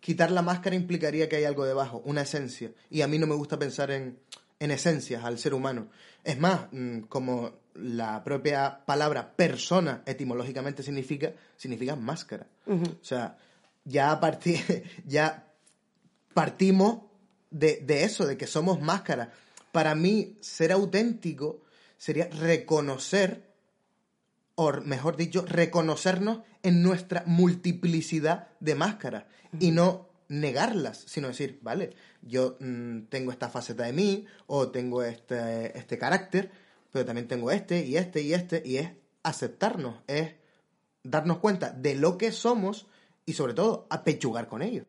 quitar la máscara implicaría que hay algo debajo, una esencia. Y a mí no me gusta pensar en, en esencias al ser humano. Es más, mm, como la propia palabra persona etimológicamente significa, significa máscara. O sea, ya, ya partimos de, de eso, de que somos máscara. Para mí, ser auténtico sería reconocer, o mejor dicho, reconocernos en nuestra multiplicidad de máscaras y no negarlas, sino decir, vale, yo mm, tengo esta faceta de mí o tengo este, este carácter, pero también tengo este y este y este, y es aceptarnos, es darnos cuenta de lo que somos y sobre todo apechugar con ello.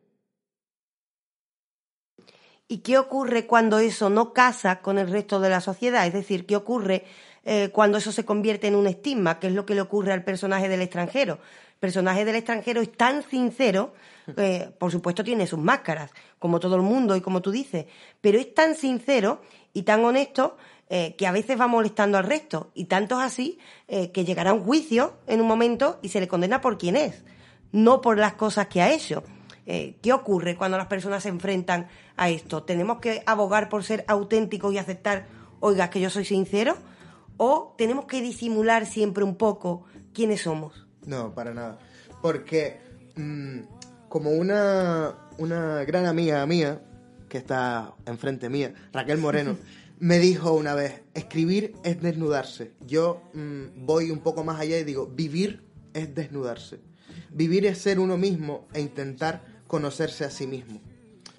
¿Y qué ocurre cuando eso no casa con el resto de la sociedad? Es decir, ¿qué ocurre eh, cuando eso se convierte en un estigma? ¿Qué es lo que le ocurre al personaje del extranjero? Personaje del extranjero es tan sincero, por supuesto tiene sus máscaras, como todo el mundo y como tú dices, pero es tan sincero y tan honesto eh, que a veces va molestando al resto. Y tanto así eh, que llegará a un juicio en un momento y se le condena por quién es, no por las cosas que ha hecho. Eh, ¿Qué ocurre cuando las personas se enfrentan a esto? ¿Tenemos que abogar por ser auténticos y aceptar, oiga, que yo soy sincero? ¿O tenemos que disimular siempre un poco quiénes somos? No, para nada. Porque mm, como una, una gran amiga mía, que está enfrente mía, Raquel Moreno, me dijo una vez, escribir es desnudarse. Yo mm, voy un poco más allá y digo, vivir es desnudarse. Vivir es ser uno mismo e intentar conocerse a sí mismo.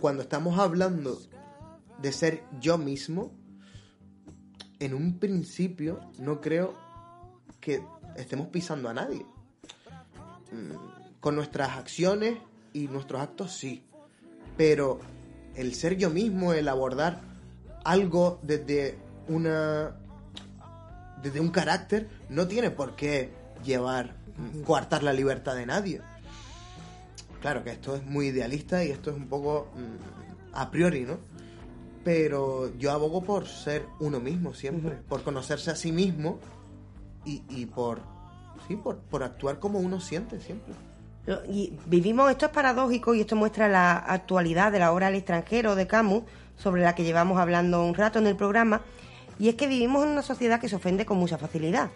Cuando estamos hablando de ser yo mismo, en un principio no creo que estemos pisando a nadie. Mm, con nuestras acciones y nuestros actos sí. Pero el ser yo mismo, el abordar algo desde una desde un carácter no tiene por qué llevar coartar la libertad de nadie. Claro que esto es muy idealista y esto es un poco mm, a priori, ¿no? Pero yo abogo por ser uno mismo siempre, por conocerse a sí mismo y, y por sí, por, por actuar como uno siente siempre. Y vivimos, esto es paradójico y esto muestra la actualidad de la obra al extranjero de Camus, sobre la que llevamos hablando un rato en el programa, y es que vivimos en una sociedad que se ofende con mucha facilidad,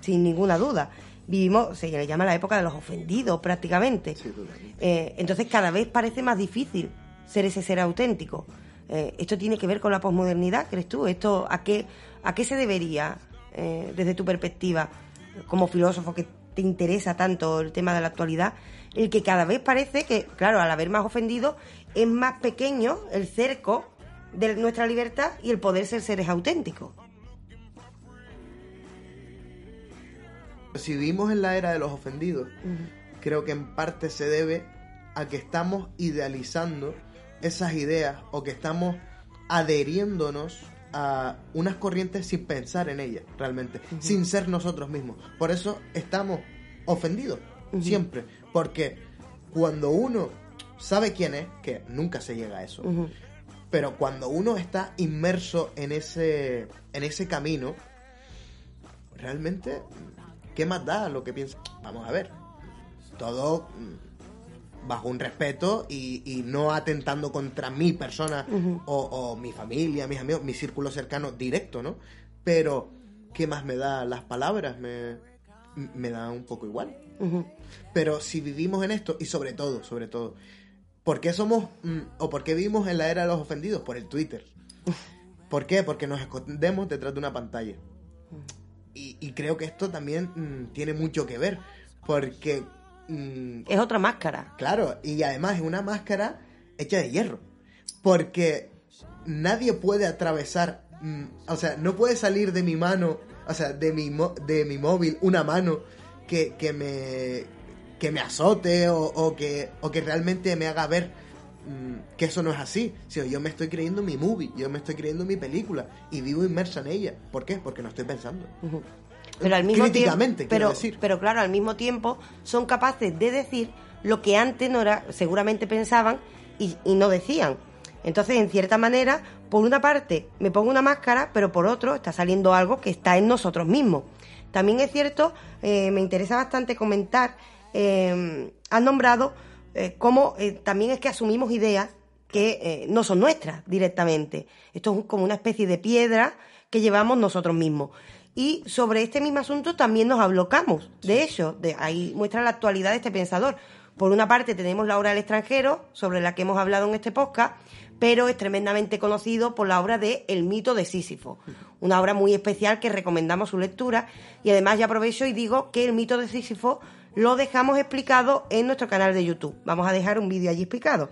sin ninguna duda. Vivimos, se le llama la época de los ofendidos prácticamente. Eh, entonces cada vez parece más difícil ser ese ser auténtico. Eh, ¿Esto tiene que ver con la posmodernidad, crees tú? ¿Esto a qué, a qué se debería, eh, desde tu perspectiva, como filósofo que te interesa tanto el tema de la actualidad, el que cada vez parece que, claro, al haber más ofendido, es más pequeño el cerco de nuestra libertad y el poder ser seres auténticos. Si vivimos en la era de los ofendidos, creo que en parte se debe a que estamos idealizando esas ideas o que estamos adheriéndonos a unas corrientes sin pensar en ellas realmente, sin ser nosotros mismos. Por eso estamos ofendidos siempre, porque cuando uno sabe quién es, que nunca se llega a eso, pero cuando uno está inmerso en ese, en ese camino, realmente, ¿qué más da lo que piensa? Vamos a ver, todo mm, bajo un respeto y, no atentando contra mi persona o, mi familia, mis amigos, mi círculo cercano directo, ¿no? Pero, ¿qué más me da las palabras? Me, me da un poco igual. Pero si vivimos en esto, y sobre todo, sobre todo, ¿por qué somos mm, o por qué vivimos en la era de los ofendidos? Por el Twitter. ¿Por qué? Porque nos escondemos detrás de una pantalla. Y, y creo que esto también mm, tiene mucho que ver, porque... mm, Es otra máscara. Claro, y además es una máscara hecha de hierro. Porque nadie puede atravesar, mm, o sea, no puede salir de mi mano, o sea, de mi, de mi móvil una mano que, que me que me azote o, o que, o que realmente me haga ver mm, que eso no es así. Sino yo me estoy creyendo mi movie, yo me estoy creyendo mi película y vivo inmersa en ella. ¿Por qué? Porque no estoy pensando. Pero al mismo Críticamente, tiempo, pero, decir. pero claro, al mismo tiempo son capaces de decir lo que antes no era, seguramente pensaban y, y no decían. Entonces, en cierta manera, por una parte me pongo una máscara, pero por otro está saliendo algo que está en nosotros mismos. También es cierto, eh, me interesa bastante comentar, eh, han nombrado eh, cómo eh, también es que asumimos ideas que eh, no son nuestras directamente. Esto es como una especie de piedra que llevamos nosotros mismos. Y sobre este mismo asunto también nos ablocamos. De hecho, de ahí muestra la actualidad de este pensador. Por una parte tenemos la obra del extranjero, sobre la que hemos hablado en este podcast, pero es tremendamente conocido por la obra de El mito de Sísifo, una obra muy especial que recomendamos su lectura y además ya aprovecho y digo que el mito de Sísifo lo dejamos explicado en nuestro canal de YouTube. Vamos a dejar un vídeo allí explicado.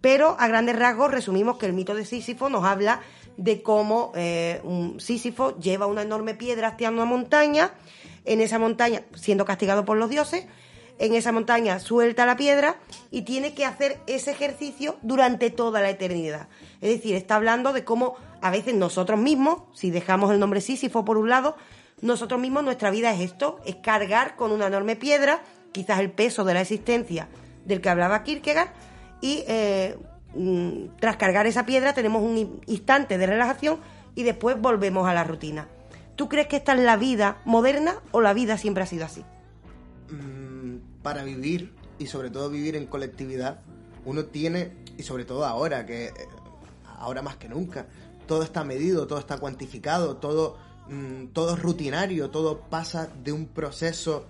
Pero a grandes rasgos resumimos que el mito de Sísifo nos habla de cómo eh, un Sísifo lleva una enorme piedra hacia una montaña, en esa montaña, siendo castigado por los dioses, en esa montaña suelta la piedra y tiene que hacer ese ejercicio durante toda la eternidad. Es decir, está hablando de cómo a veces nosotros mismos, si dejamos el nombre Sísifo por un lado, nosotros mismos nuestra vida es esto, es cargar con una enorme piedra, quizás el peso de la existencia del que hablaba Kierkegaard, y eh, tras cargar esa piedra tenemos un in- instante de relajación y después volvemos a la rutina. ¿Tú crees que esta es la vida moderna o la vida siempre ha sido así? mm, para vivir y sobre todo vivir en colectividad, uno tiene, y sobre todo ahora, que eh, ahora más que nunca, todo está medido, todo está cuantificado, todo, mm, todo es rutinario, todo pasa de un proceso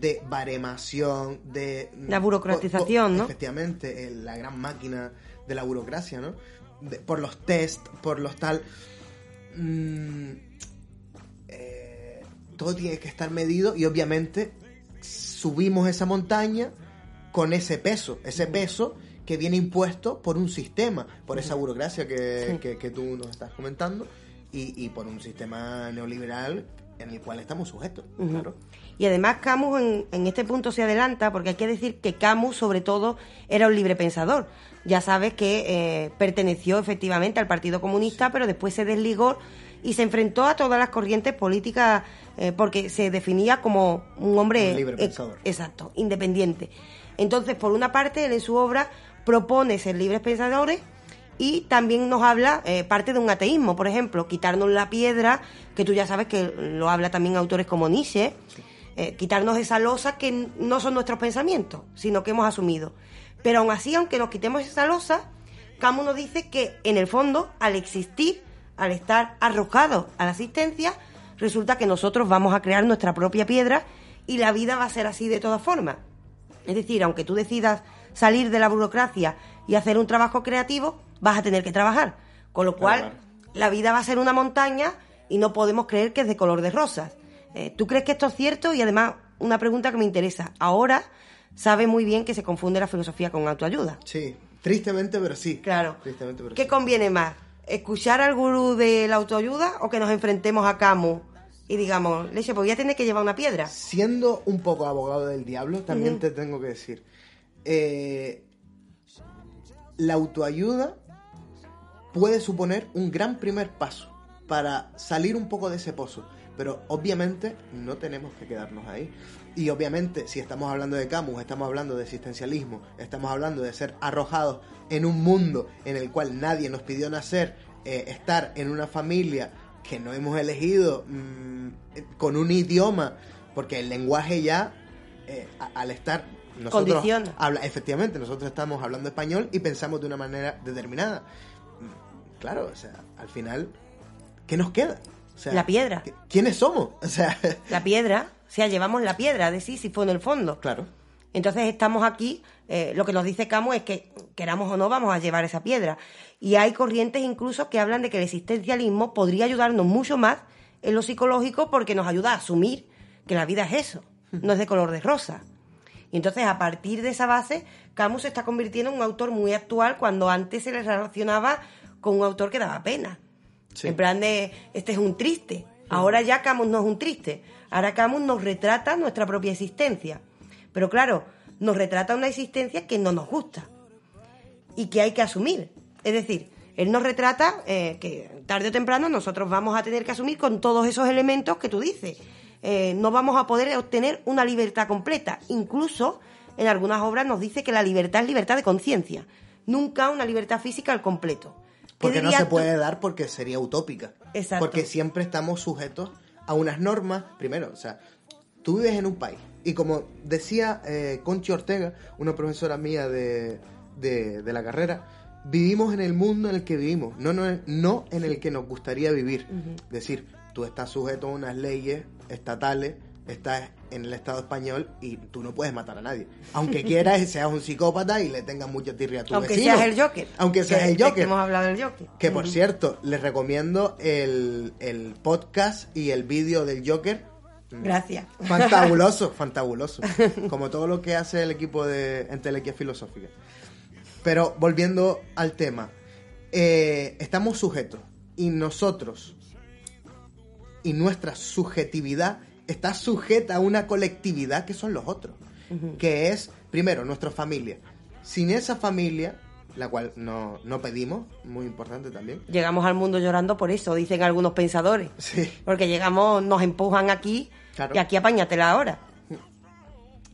de baremación, de... mm, La burocratización, po- po- ¿no? Efectivamente, el- la gran máquina de la burocracia, ¿no? De- por los test, por los tal... mm, eh, todo tiene que estar medido y obviamente subimos esa montaña con ese peso, ese peso que viene impuesto por un sistema, por esa burocracia que, Sí. que- que tú nos estás comentando y, y por un sistema neoliberal en el cual estamos sujetos. Claro. Y además Camus en, en este punto se adelanta porque hay que decir que Camus sobre todo era un libre pensador. Ya sabes que eh, perteneció efectivamente al Partido Comunista, pero después se desligó y se enfrentó a todas las corrientes políticas eh, porque se definía como un hombre Un libre eh, pensador. exacto, independiente. Entonces, por una parte, él en su obra propone ser libres pensadores y también nos habla eh, parte de un ateísmo, por ejemplo, quitarnos la piedra, que tú ya sabes que lo habla también autores como Nietzsche, eh, quitarnos esa losa que no son nuestros pensamientos, sino que hemos asumido. Pero aún así, aunque nos quitemos esa losa, Camus nos dice que en el fondo, al existir, al estar arrojados a la existencia, resulta que nosotros vamos a crear nuestra propia piedra y la vida va a ser así de todas formas. Es decir, aunque tú decidas salir de la burocracia y hacer un trabajo creativo, vas a tener que trabajar. Con lo cual, la vida va a ser una montaña y no podemos creer que es de color de rosas. Eh, ¿Tú crees que esto es cierto? Y además, una pregunta que me interesa. Ahora sabe muy bien que se confunde la filosofía con autoayuda. Sí, tristemente, pero sí. Claro. Tristemente, pero ¿Qué sí. conviene más? ¿Escuchar al gurú de la autoayuda o que nos enfrentemos a Camus y digamos, leche, pues voy a tener que llevar una piedra? Siendo un poco abogado del diablo, también te tengo que decir. eh, la autoayuda puede suponer un gran primer paso para salir un poco de ese pozo. Pero obviamente no tenemos que quedarnos ahí. Y obviamente, si estamos hablando de Camus, estamos hablando de existencialismo, estamos hablando de ser arrojados en un mundo en el cual nadie nos pidió nacer, eh, estar en una familia que no hemos elegido, mm, eh, con un idioma, porque el lenguaje ya, eh, al estar nosotros Condiciona. habla, efectivamente, nosotros estamos hablando español y pensamos de una manera determinada. Mm, Claro, o sea, al final, ¿qué nos queda? O sea, La piedra. ¿Quiénes somos? O sea, La piedra, o sea, llevamos la piedra de Sísifo en el fondo. claro. Entonces estamos aquí, eh, lo que nos dice Camus es que queramos o no vamos a llevar esa piedra. Y hay corrientes incluso que hablan de que el existencialismo podría ayudarnos mucho más en lo psicológico porque nos ayuda a asumir que la vida es eso, no es de color de rosa. Y entonces a partir de esa base, Camus se está convirtiendo en un autor muy actual cuando antes se le relacionaba con un autor que daba pena. Sí. En plan de, este es un triste. Ahora ya Camus no es un triste. Ahora Camus nos retrata nuestra propia existencia. Pero claro, nos retrata una existencia que no nos gusta y que hay que asumir. Es decir, él nos retrata eh, que tarde o temprano nosotros vamos a tener que asumir con todos esos elementos que tú dices. Eh, no vamos a poder obtener una libertad completa. Incluso en algunas obras nos dice que la libertad es libertad de conciencia, nunca una libertad física al completo. ¿Qué Porque no se tú? puede dar porque sería utópica. Exacto. Porque siempre estamos sujetos a unas normas. Primero, o sea, tú vives en un país. Y como decía eh, Conchi Ortega, una profesora mía de, de- de la carrera, vivimos en el mundo en el que vivimos, no, no, no en el que nos gustaría vivir. Es decir, tú estás sujeto a unas leyes estatales, estás en el Estado español y tú no puedes matar a nadie. Aunque quieras y seas un psicópata y le tengas mucha tirria a tu Aunque vecino. seas el Joker. Aunque seas Que- el que Joker. hemos hablado del Joker. Que por cierto, les recomiendo el, el podcast y el vídeo del Joker. Gracias. Fantabuloso, fantabuloso. Como todo lo que hace el equipo de Entelequia Filosófica. Pero volviendo al tema, eh, estamos sujetos y nosotros y nuestra subjetividad está sujeta a una colectividad que son los otros, que es, primero, nuestra familia. Sin esa familia, la cual no, no pedimos, muy importante también. Llegamos al mundo llorando por eso, dicen algunos pensadores. Sí. Porque llegamos, nos empujan aquí Claro. y aquí apáñatela ahora.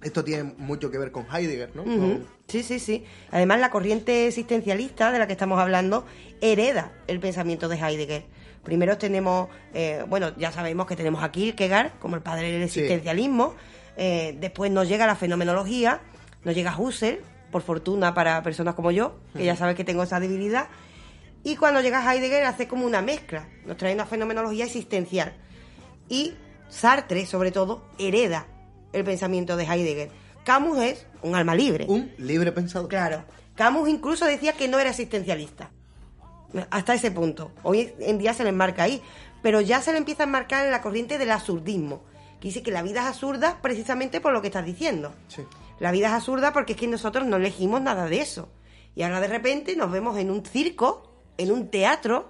Esto tiene mucho que ver con Heidegger, ¿no? Con- Sí, sí, sí. Además, la corriente existencialista de la que estamos hablando hereda el pensamiento de Heidegger. Primero tenemos, eh, bueno, ya sabemos que tenemos a Kierkegaard como el padre del Sí. existencialismo. Eh, después nos llega la fenomenología, nos llega Husserl, por fortuna para personas como yo, que ya sabes que tengo esa debilidad. Y cuando llega Heidegger hace como una mezcla, nos trae una fenomenología existencial. Y Sartre, sobre todo, hereda el pensamiento de Heidegger. Camus es un alma libre. Un libre pensador. Claro. Camus incluso decía que no era existencialista. Hasta ese punto. Hoy en día se le enmarca ahí. Pero ya se le empieza a enmarcar en la corriente del absurdismo. Que dice que la vida es absurda precisamente por lo que estás diciendo. Sí. La vida es absurda porque es que nosotros no elegimos nada de eso. Y ahora de repente nos vemos en un circo, en un teatro,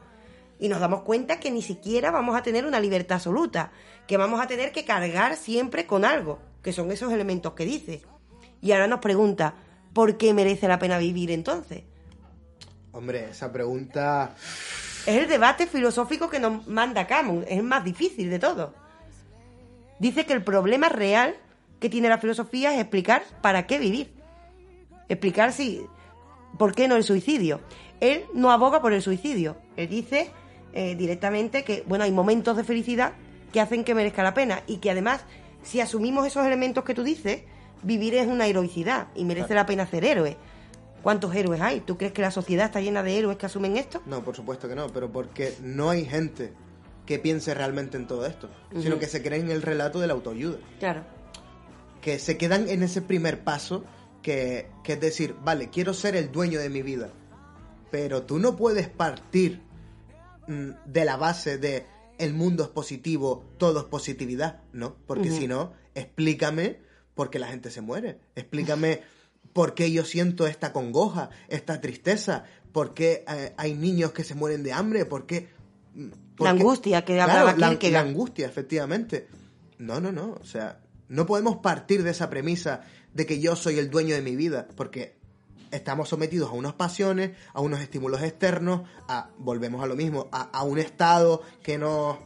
y nos damos cuenta que ni siquiera vamos a tener una libertad absoluta, que vamos a tener que cargar siempre con algo, que son esos elementos que dice. Y ahora nos pregunta, ¿por qué merece la pena vivir entonces? Hombre, esa pregunta. Es el debate filosófico que nos manda Camus, es el más difícil de todo. Dice que el problema real que tiene la filosofía es explicar para qué vivir. Explicar si, por qué no el suicidio. Él no aboga por el suicidio. Él dice eh, directamente que, bueno, hay momentos de felicidad que hacen que merezca la pena y que además, si asumimos esos elementos que tú dices, vivir es una heroicidad y merece la pena ser héroe. ¿Cuántos héroes hay? ¿Tú crees que la sociedad está llena de héroes que asumen esto? No, por supuesto que no, pero porque no hay gente que piense realmente en todo esto, sino que se cree en el relato de la autoayuda. Claro. Que se quedan en ese primer paso, que, que es decir, vale, quiero ser el dueño de mi vida, pero tú no puedes partir mm, de la base de el mundo es positivo, todo es positividad, ¿no? Porque si no, explícame por qué la gente se muere, explícame por qué yo siento esta congoja, esta tristeza, por qué eh, hay niños que se mueren de hambre, por qué... mm, por La angustia que Claro, hablaba la, Kierkegaard. la angustia, efectivamente. No, no, no, o sea, no podemos partir de esa premisa de que yo soy el dueño de mi vida, porque estamos sometidos a unas pasiones, a unos estímulos externos, a, volvemos a lo mismo, a, a un estado que nos,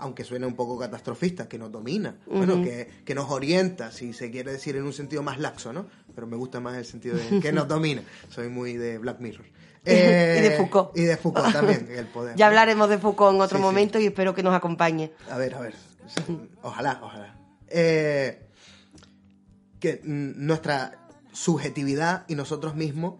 aunque suene un poco catastrofista, que nos domina, bueno, que, que nos orienta, si se quiere decir en un sentido más laxo, ¿no? Pero me gusta más el sentido de que nos domina. Soy muy de Black Mirror. Eh, Y de Foucault. Y de Foucault también, el poder. Ya hablaremos de Foucault en otro Sí, sí. momento y espero que nos acompañe. A ver, a ver. Ojalá, ojalá. Eh, que nuestra subjetividad y nosotros mismos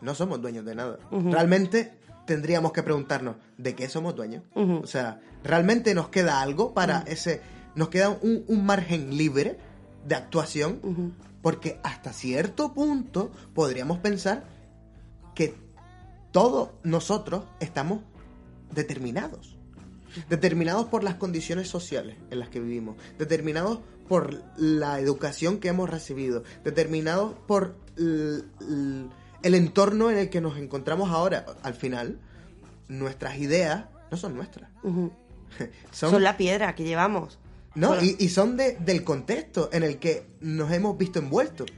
no somos dueños de nada. Realmente tendríamos que preguntarnos de qué somos dueños. O sea, realmente nos queda algo para ese. Nos queda un, un margen libre de actuación, porque hasta cierto punto podríamos pensar que todos nosotros estamos determinados. Determinados por las condiciones sociales en las que vivimos, determinados por la educación que hemos recibido, determinados por el entorno en el que nos encontramos ahora. Al final, nuestras ideas no son nuestras. Son, Son la piedra que llevamos. no, y, y son de, del contexto en el que nos hemos visto envueltos.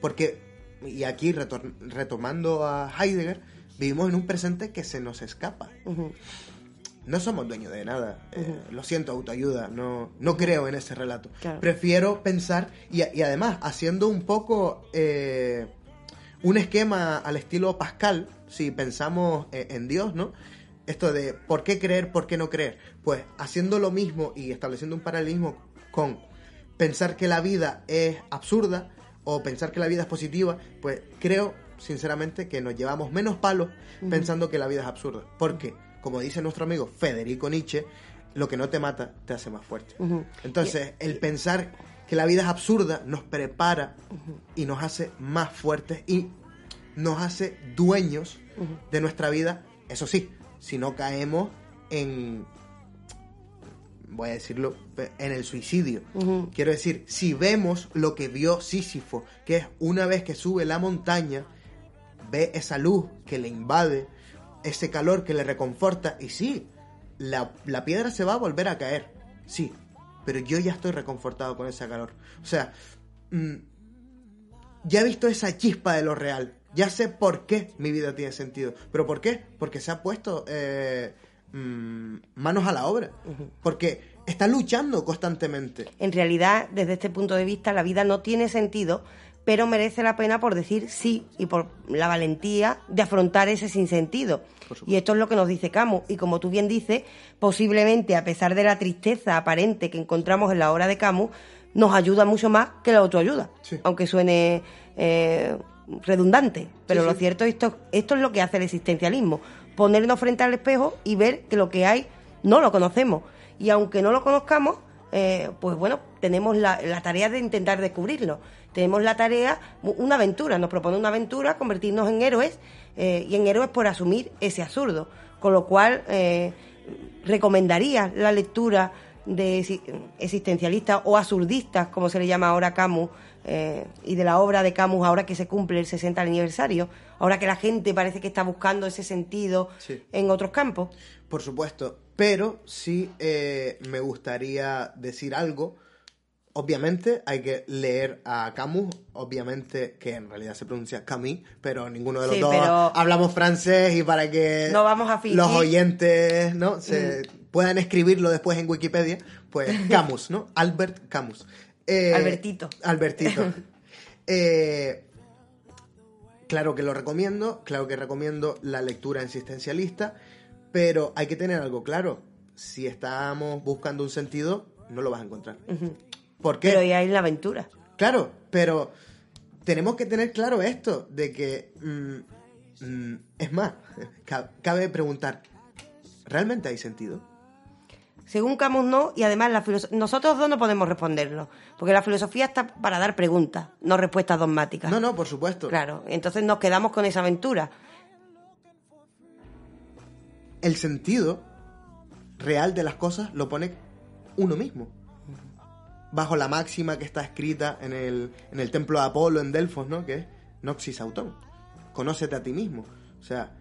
Porque, y aquí retomando a Heidegger, vivimos en un presente que se nos escapa. No somos dueños de nada. Eh, lo siento, autoayuda. No, no creo en ese relato. Claro. Prefiero pensar, y, y además, haciendo un poco eh, un esquema al estilo Pascal, si pensamos eh, en Dios, ¿no? Esto de por qué creer, por qué no creer. Pues haciendo lo mismo y estableciendo un paralelismo con pensar que la vida es absurda o pensar que la vida es positiva, pues creo sinceramente que nos llevamos menos palos pensando que la vida es absurda. Porque, como dice nuestro amigo Federico Nietzsche, lo que no te mata te hace más fuerte. Entonces, el pensar que la vida es absurda nos prepara y nos hace más fuertes y nos hace dueños de nuestra vida. Eso sí, si no caemos en, voy a decirlo, en el suicidio. Quiero decir, si vemos lo que vio Sísifo, que es una vez que sube la montaña, ve esa luz que le invade, ese calor que le reconforta, y sí, la, la piedra se va a volver a caer, sí, pero yo ya estoy reconfortado con ese calor. O sea, mm, ya he visto esa chispa de lo real, ya sé por qué mi vida tiene sentido. ¿Pero por qué? Porque se ha puesto eh, mm, manos a la obra, porque está luchando constantemente. En realidad, desde este punto de vista, la vida no tiene sentido, pero merece la pena por decir sí y por la valentía de afrontar ese sinsentido. Y esto es lo que nos dice Camus. Y como tú bien dices, posiblemente, a pesar de la tristeza aparente que encontramos en la obra de Camus, nos ayuda mucho más que la autoayuda. Sí. Aunque suene eh, redundante. Pero Sí, lo sí. cierto, esto, esto es lo que hace el existencialismo. Ponernos frente al espejo y ver que lo que hay no lo conocemos. Y aunque no lo conozcamos, eh, pues bueno, tenemos la, la tarea de intentar descubrirlo. Tenemos la tarea, una aventura, nos propone una aventura, convertirnos en héroes, eh, y en héroes por asumir ese absurdo. Con lo cual, eh, recomendaría la lectura de exi- existencialistas o absurdistas, como se le llama ahora Camus, eh, y de la obra de Camus ahora que se cumple el 60 aniversario, ahora que la gente parece que está buscando ese sentido Sí. en otros campos. Por supuesto, pero sí eh, me gustaría decir algo. Obviamente hay que leer a Camus, obviamente que en realidad se pronuncia Camus, pero ninguno de los Sí, dos pero- hablamos francés y para que No vamos a fingir. los oyentes no se puedan escribirlo después en Wikipedia, pues Camus, ¿no? Albert Camus. Eh, Albertito. Albertito. Eh, Claro que lo recomiendo, claro que recomiendo la lectura existencialista, pero hay que tener algo claro. Si estamos buscando un sentido, no lo vas a encontrar. ¿Por qué? Pero ahí hay la aventura. Claro, pero tenemos que tener claro esto, de que... mm, mm, es más, ca- cabe preguntar, ¿realmente hay sentido? Según Camus no, y además la nosotros dos no podemos responderlo, porque la filosofía está para dar preguntas, no respuestas dogmáticas. No, no, por supuesto. Claro, entonces nos quedamos con esa aventura. el sentido real de las cosas lo pone uno mismo. Bajo la máxima que está escrita en el, en el templo de Apolo en Delfos, ¿no? Que es Noxis Autón. Conócete a ti mismo. O sea,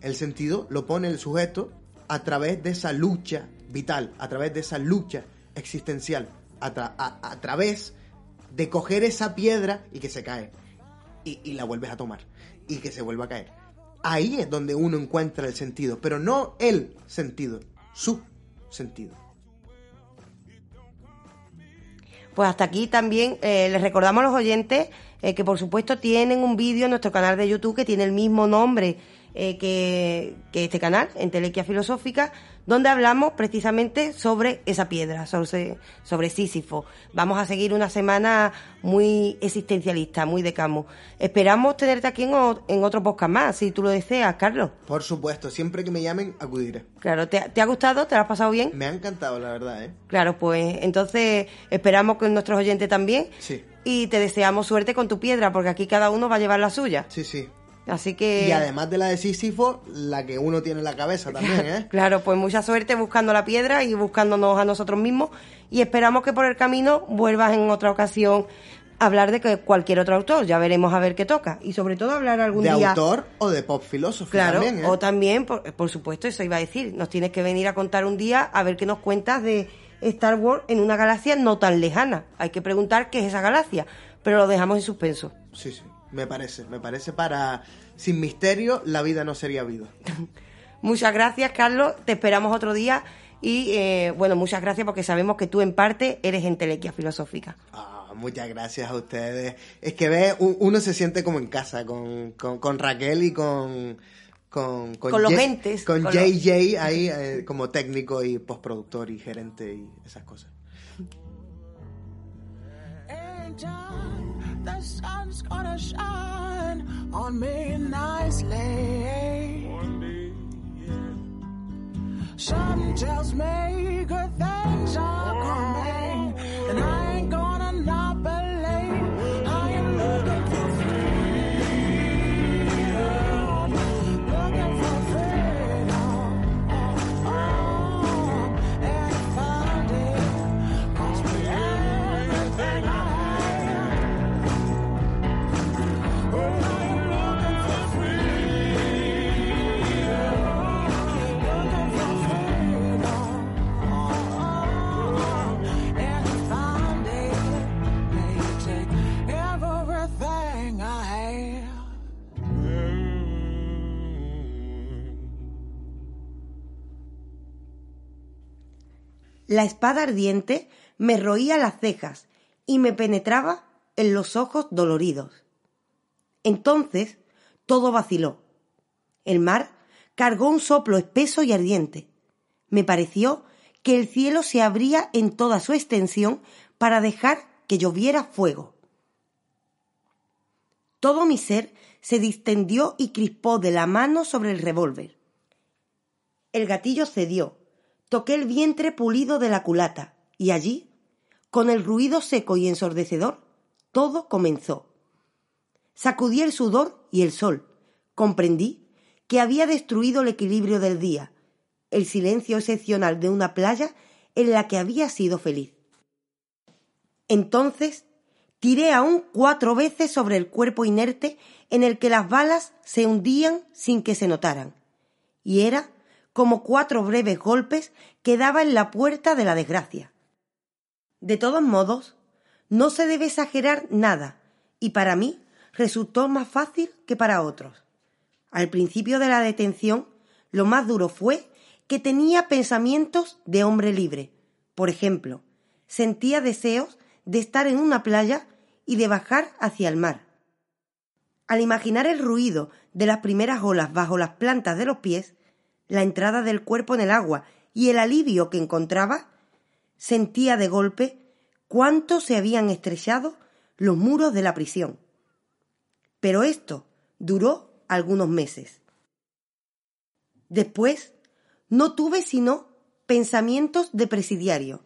el sentido lo pone el sujeto a través de esa lucha vital, a través de esa lucha existencial, a, tra- a- a través de coger esa piedra y que se cae. Y, y la vuelves a tomar. Y que se vuelva a caer. Ahí es donde uno encuentra el sentido, pero no el sentido, su sentido. Pues hasta aquí también eh, les recordamos a los oyentes eh, que por supuesto tienen un vídeo en nuestro canal de YouTube que tiene el mismo nombre eh, que, que este canal, en Telequia Filosófica, donde hablamos precisamente sobre esa piedra, sobre, sobre Sísifo. Vamos a seguir una semana muy existencialista, muy de Camus. Esperamos tenerte aquí en, en otro podcast más, si tú lo deseas, Carlos. Por supuesto, siempre que me llamen, acudiré. Claro, ¿te, te ha gustado? ¿Te lo has pasado bien? Me ha encantado, la verdad, ¿eh? Claro, pues entonces esperamos que nuestros oyentes también Sí. y te deseamos suerte con tu piedra, porque aquí cada uno va a llevar la suya. Sí, sí. Así que... Y además de la de Sísifo, la que uno tiene en la cabeza también, ¿eh? Claro, pues mucha suerte buscando la piedra y buscándonos a nosotros mismos y esperamos que por el camino vuelvas en otra ocasión a hablar de que cualquier otro autor, ya veremos a ver qué toca y sobre todo hablar algún de día autor o de pop philosophy Claro, también, ¿eh? o también, por, por supuesto, eso iba a decir, nos tienes que venir a contar un día a ver qué nos cuentas de Star Wars en una galaxia no tan lejana. Hay que preguntar qué es esa galaxia, pero lo dejamos en suspenso. Sí, sí, me parece, me parece para... Sin misterio, la vida no sería vida. Muchas gracias, Carlos. Te esperamos otro día. Y eh, bueno, muchas gracias porque sabemos que tú en parte eres entelequia filosófica. Ah, muchas gracias a ustedes. Es que ve, uno se siente como en casa con, con, con Raquel y con... Con, Con los Ye- gentes, Con con JJ ahí eh, como técnico y postproductor y gerente y esas cosas. The sun's gonna shine on me nicely. Something tells me good things are oh, coming, and I ain't gonna La espada ardiente me roía las cejas y me penetraba en los ojos doloridos. Entonces todo vaciló. El mar cargó un soplo espeso y ardiente. Me pareció que el cielo se abría en toda su extensión para dejar que lloviera fuego. Todo mi ser se distendió y crispó de la mano sobre el revólver. El gatillo cedió, toqué el vientre pulido de la culata, y allí, con el ruido seco y ensordecedor, todo comenzó. Sacudí el sudor y el sol. Comprendí que había destruido el equilibrio del día, el silencio excepcional de una playa en la que había sido feliz. Entonces tiré aún cuatro veces sobre el cuerpo inerte en el que las balas se hundían sin que se notaran, y era como cuatro breves golpes que daba en la puerta de la desgracia. De todos modos, no se debe exagerar nada, y para mí resultó más fácil que para otros. Al principio de la detención, lo más duro fue que tenía pensamientos de hombre libre. Por ejemplo, sentía deseos de estar en una playa y de bajar hacia el mar. Al imaginar el ruido de las primeras olas bajo las plantas de los pies, la entrada del cuerpo en el agua y el alivio que encontraba, sentía de golpe cuánto se habían estrechado los muros de la prisión. Pero esto duró algunos meses. Después no tuve sino pensamientos de presidiario.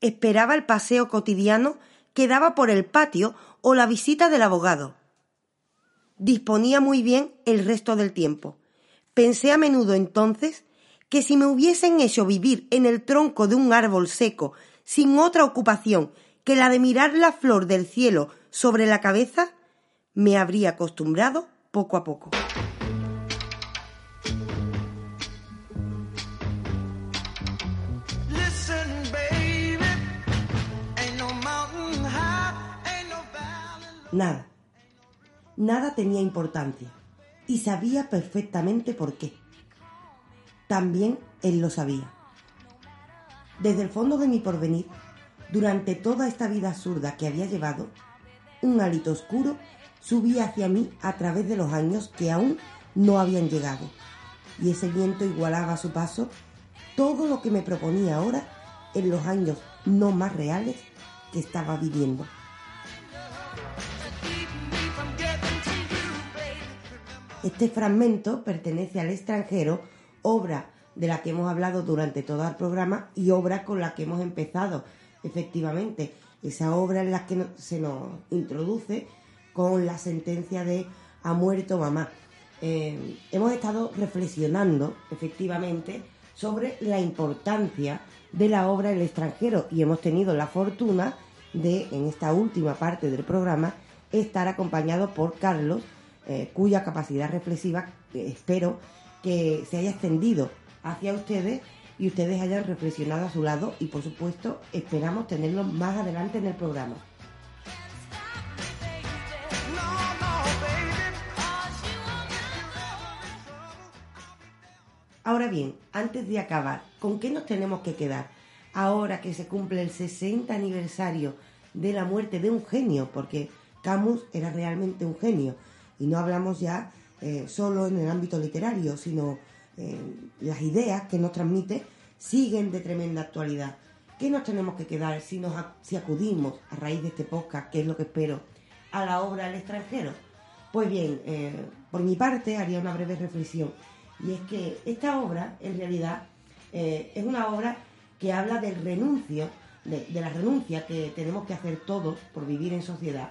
Esperaba el paseo cotidiano que daba por el patio o la visita del abogado. Disponía muy bien el resto del tiempo. Pensé a menudo entonces que si me hubiesen hecho vivir en el tronco de un árbol seco sin otra ocupación que la de mirar la flor del cielo sobre la cabeza, me habría acostumbrado poco a poco. Nada. Nada tenía importancia. Y sabía perfectamente por qué. También él lo sabía. Desde el fondo de mi porvenir, durante toda esta vida absurda que había llevado, un hálito oscuro subía hacia mí a través de los años que aún no habían llegado. Y ese viento igualaba a su paso todo lo que me proponía ahora en los años no más reales que estaba viviendo. Este fragmento pertenece al extranjero, obra de la que hemos hablado durante todo el programa y obra con la que hemos empezado efectivamente, esa obra en la que se nos introduce con la sentencia de ha muerto mamá. Eh, hemos estado reflexionando, efectivamente, sobre la importancia de la obra el extranjero y hemos tenido la fortuna de, en esta última parte del programa, estar acompañado por Carlos, eh, cuya capacidad reflexiva eh, espero que se haya extendido hacia ustedes y ustedes hayan reflexionado a su lado y por supuesto esperamos tenerlo más adelante en el programa. Ahora bien, antes de acabar, ¿con qué nos tenemos que quedar? Ahora que se cumple el 60 aniversario de la muerte de un genio, porque Camus era realmente un genio, y no hablamos ya eh, solo en el ámbito literario, sino eh, las ideas que nos transmite siguen de tremenda actualidad. ¿Qué nos tenemos que quedar si, nos, si acudimos a raíz de este podcast, que es lo que espero, a la obra al extranjero? Pues bien, eh, por mi parte haría una breve reflexión. Y es que esta obra, en realidad, es una obra que habla del renuncio, de, de la renuncia que tenemos que hacer todos por vivir en sociedad,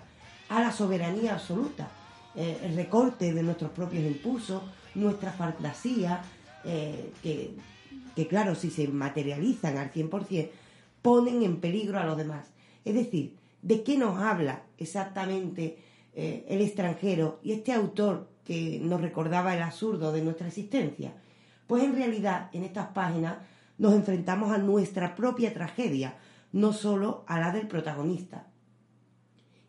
a la soberanía absoluta, eh, el recorte de nuestros propios impulsos, nuestra fantasía, eh, que, que claro, si se materializan al 100%, ponen en peligro a los demás. Es decir, ¿de qué nos habla exactamente eh, el extranjero y este autor que nos recordaba el absurdo de nuestra existencia? Pues en realidad en estas páginas nos enfrentamos a nuestra propia tragedia, no solo a la del protagonista.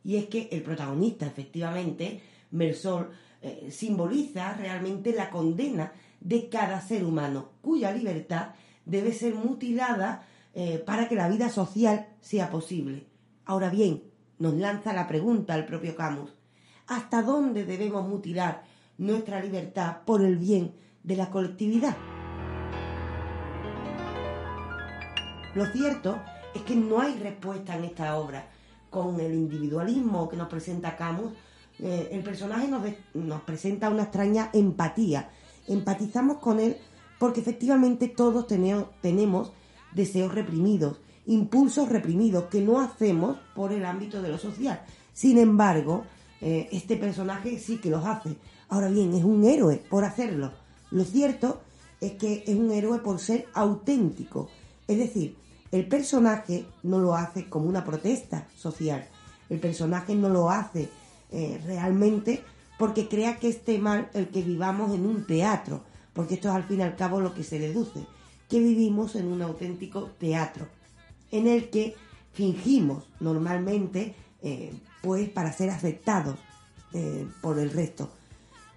Y es que el protagonista, efectivamente, Mersol, eh, simboliza realmente la condena de cada ser humano, cuya libertad debe ser mutilada eh, para que la vida social sea posible. Ahora bien, nos lanza la pregunta el propio Camus, ¿hasta dónde debemos mutilar nuestra libertad por el bien de la colectividad? Lo cierto es que no hay respuesta en esta obra. Con el individualismo que nos presenta Camus, eh, el personaje nos, de- nos presenta una extraña empatía. Empatizamos con él porque efectivamente todos tenemos deseos reprimidos, impulsos reprimidos que no hacemos por el ámbito de lo social. Sin embargo, eh, este personaje sí que los hace. Ahora bien, es un héroe por hacerlo. Lo cierto es que es un héroe por ser auténtico. Es decir, el personaje no lo hace como una protesta social. El personaje no lo hace eh, realmente porque crea que esté mal el que vivamos en un teatro. Porque esto es al fin y al cabo lo que se deduce. Que vivimos en un auténtico teatro. En el que fingimos normalmente eh, pues para ser aceptados eh, por el resto.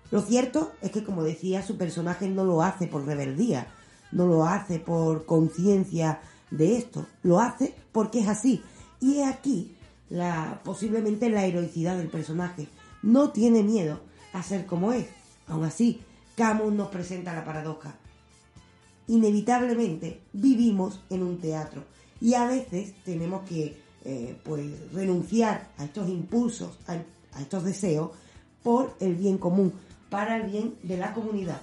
Lo cierto es que, como decía, su personaje no lo hace por rebeldía, no lo hace por conciencia de esto, lo hace porque es así. Y es aquí la, posiblemente la heroicidad del personaje. No tiene miedo a ser como es. Aún así, Camus nos presenta la paradoja. Inevitablemente vivimos en un teatro y a veces tenemos que eh, pues renunciar a estos impulsos, a, a estos deseos por el bien común, para el bien de la comunidad.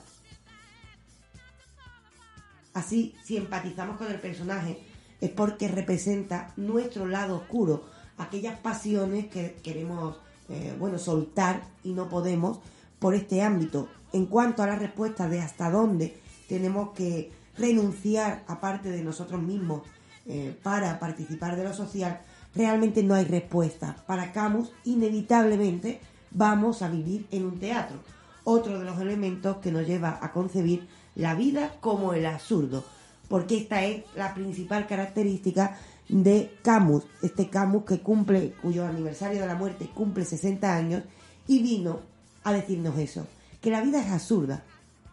Así, si empatizamos con el personaje, es porque representa nuestro lado oscuro, aquellas pasiones que queremos, eh, bueno, soltar y no podemos por este ámbito. En cuanto a la respuesta de hasta dónde tenemos que renunciar aparte de nosotros mismos eh, para participar de lo social, realmente no hay respuesta. Para Camus, inevitablemente vamos a vivir en un teatro. Otro de los elementos que nos lleva a concebir la vida como el absurdo, porque esta es la principal característica de Camus, este Camus que cumple, cuyo aniversario de la muerte cumple 60 años y vino a decirnos eso, que la vida es absurda.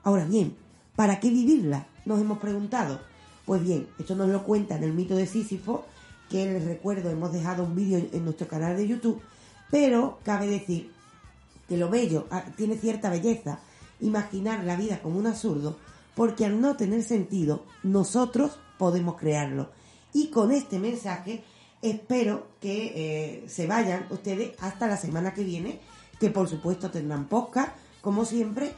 Ahora bien, ¿para qué vivirla? Nos hemos preguntado. Pues bien, esto nos lo cuenta en el mito de Sísifo, que les recuerdo, hemos dejado un vídeo en- nuestro canal de YouTube, pero cabe decir que lo bello ah, tiene cierta belleza, imaginar la vida como un absurdo, porque al no tener sentido, nosotros podemos crearlo. Y con este mensaje espero que eh, se vayan ustedes hasta la semana que viene, que por supuesto tendrán podcast, como siempre,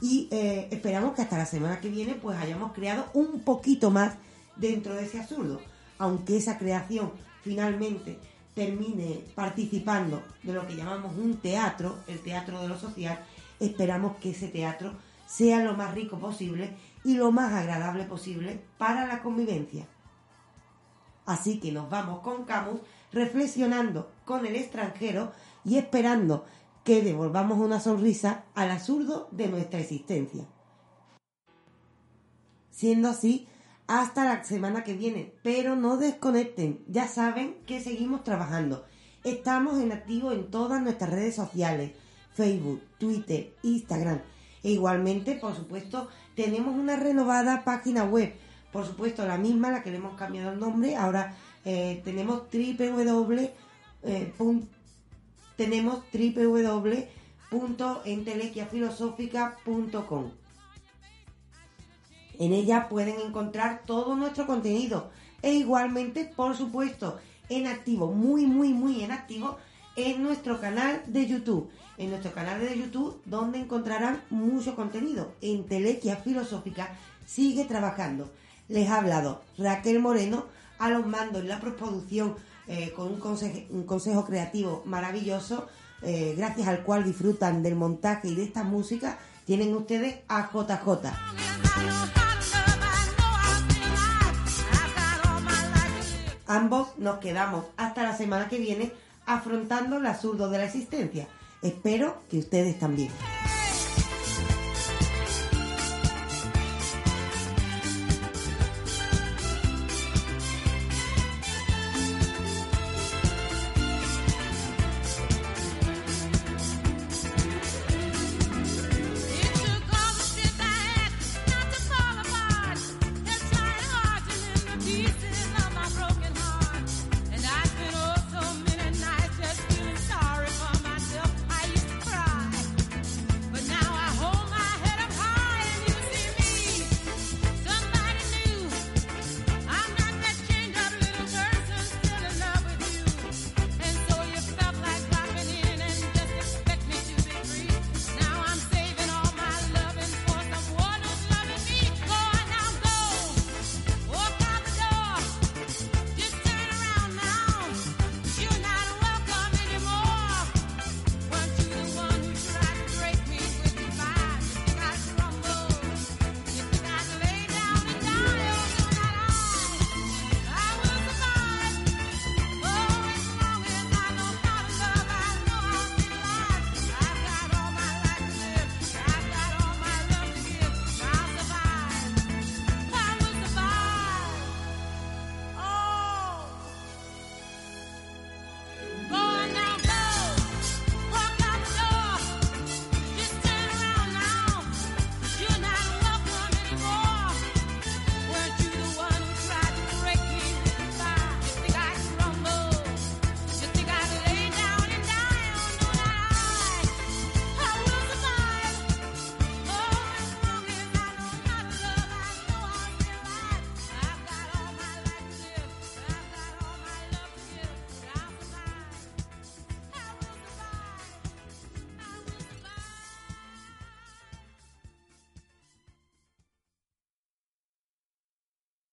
y eh, esperamos que hasta la semana que viene pues hayamos creado un poquito más dentro de ese absurdo, aunque esa creación finalmente termine participando de lo que llamamos un teatro, el teatro de lo social, esperamos que ese teatro sea lo más rico posible y lo más agradable posible para la convivencia. Así que nos vamos con Camus reflexionando con el extranjero y esperando que devolvamos una sonrisa al absurdo de nuestra existencia. Siendo así, hasta la semana que viene, pero no desconecten, ya saben que seguimos trabajando. Estamos en activo en todas nuestras redes sociales, Facebook, Twitter, Instagram. E igualmente, por supuesto, tenemos una renovada página web. Por supuesto, la misma, la que le hemos cambiado el nombre. Ahora eh, tenemos www. eh, tenemos www.entelequiafilosófica.com. En ella pueden encontrar todo nuestro contenido e igualmente, por supuesto, en activo, muy, muy, muy en activo, en nuestro canal de YouTube. En nuestro canal de YouTube, donde encontrarán mucho contenido. En Telequia Filosófica sigue trabajando. Les ha hablado Raquel Moreno a los mandos en la postproducción eh, con un consejo, creativo maravilloso, eh, gracias al cual disfrutan del montaje y de esta música. Tienen ustedes a JJ. Ambos nos quedamos hasta la semana que viene afrontando el absurdo de la existencia. Espero que ustedes también.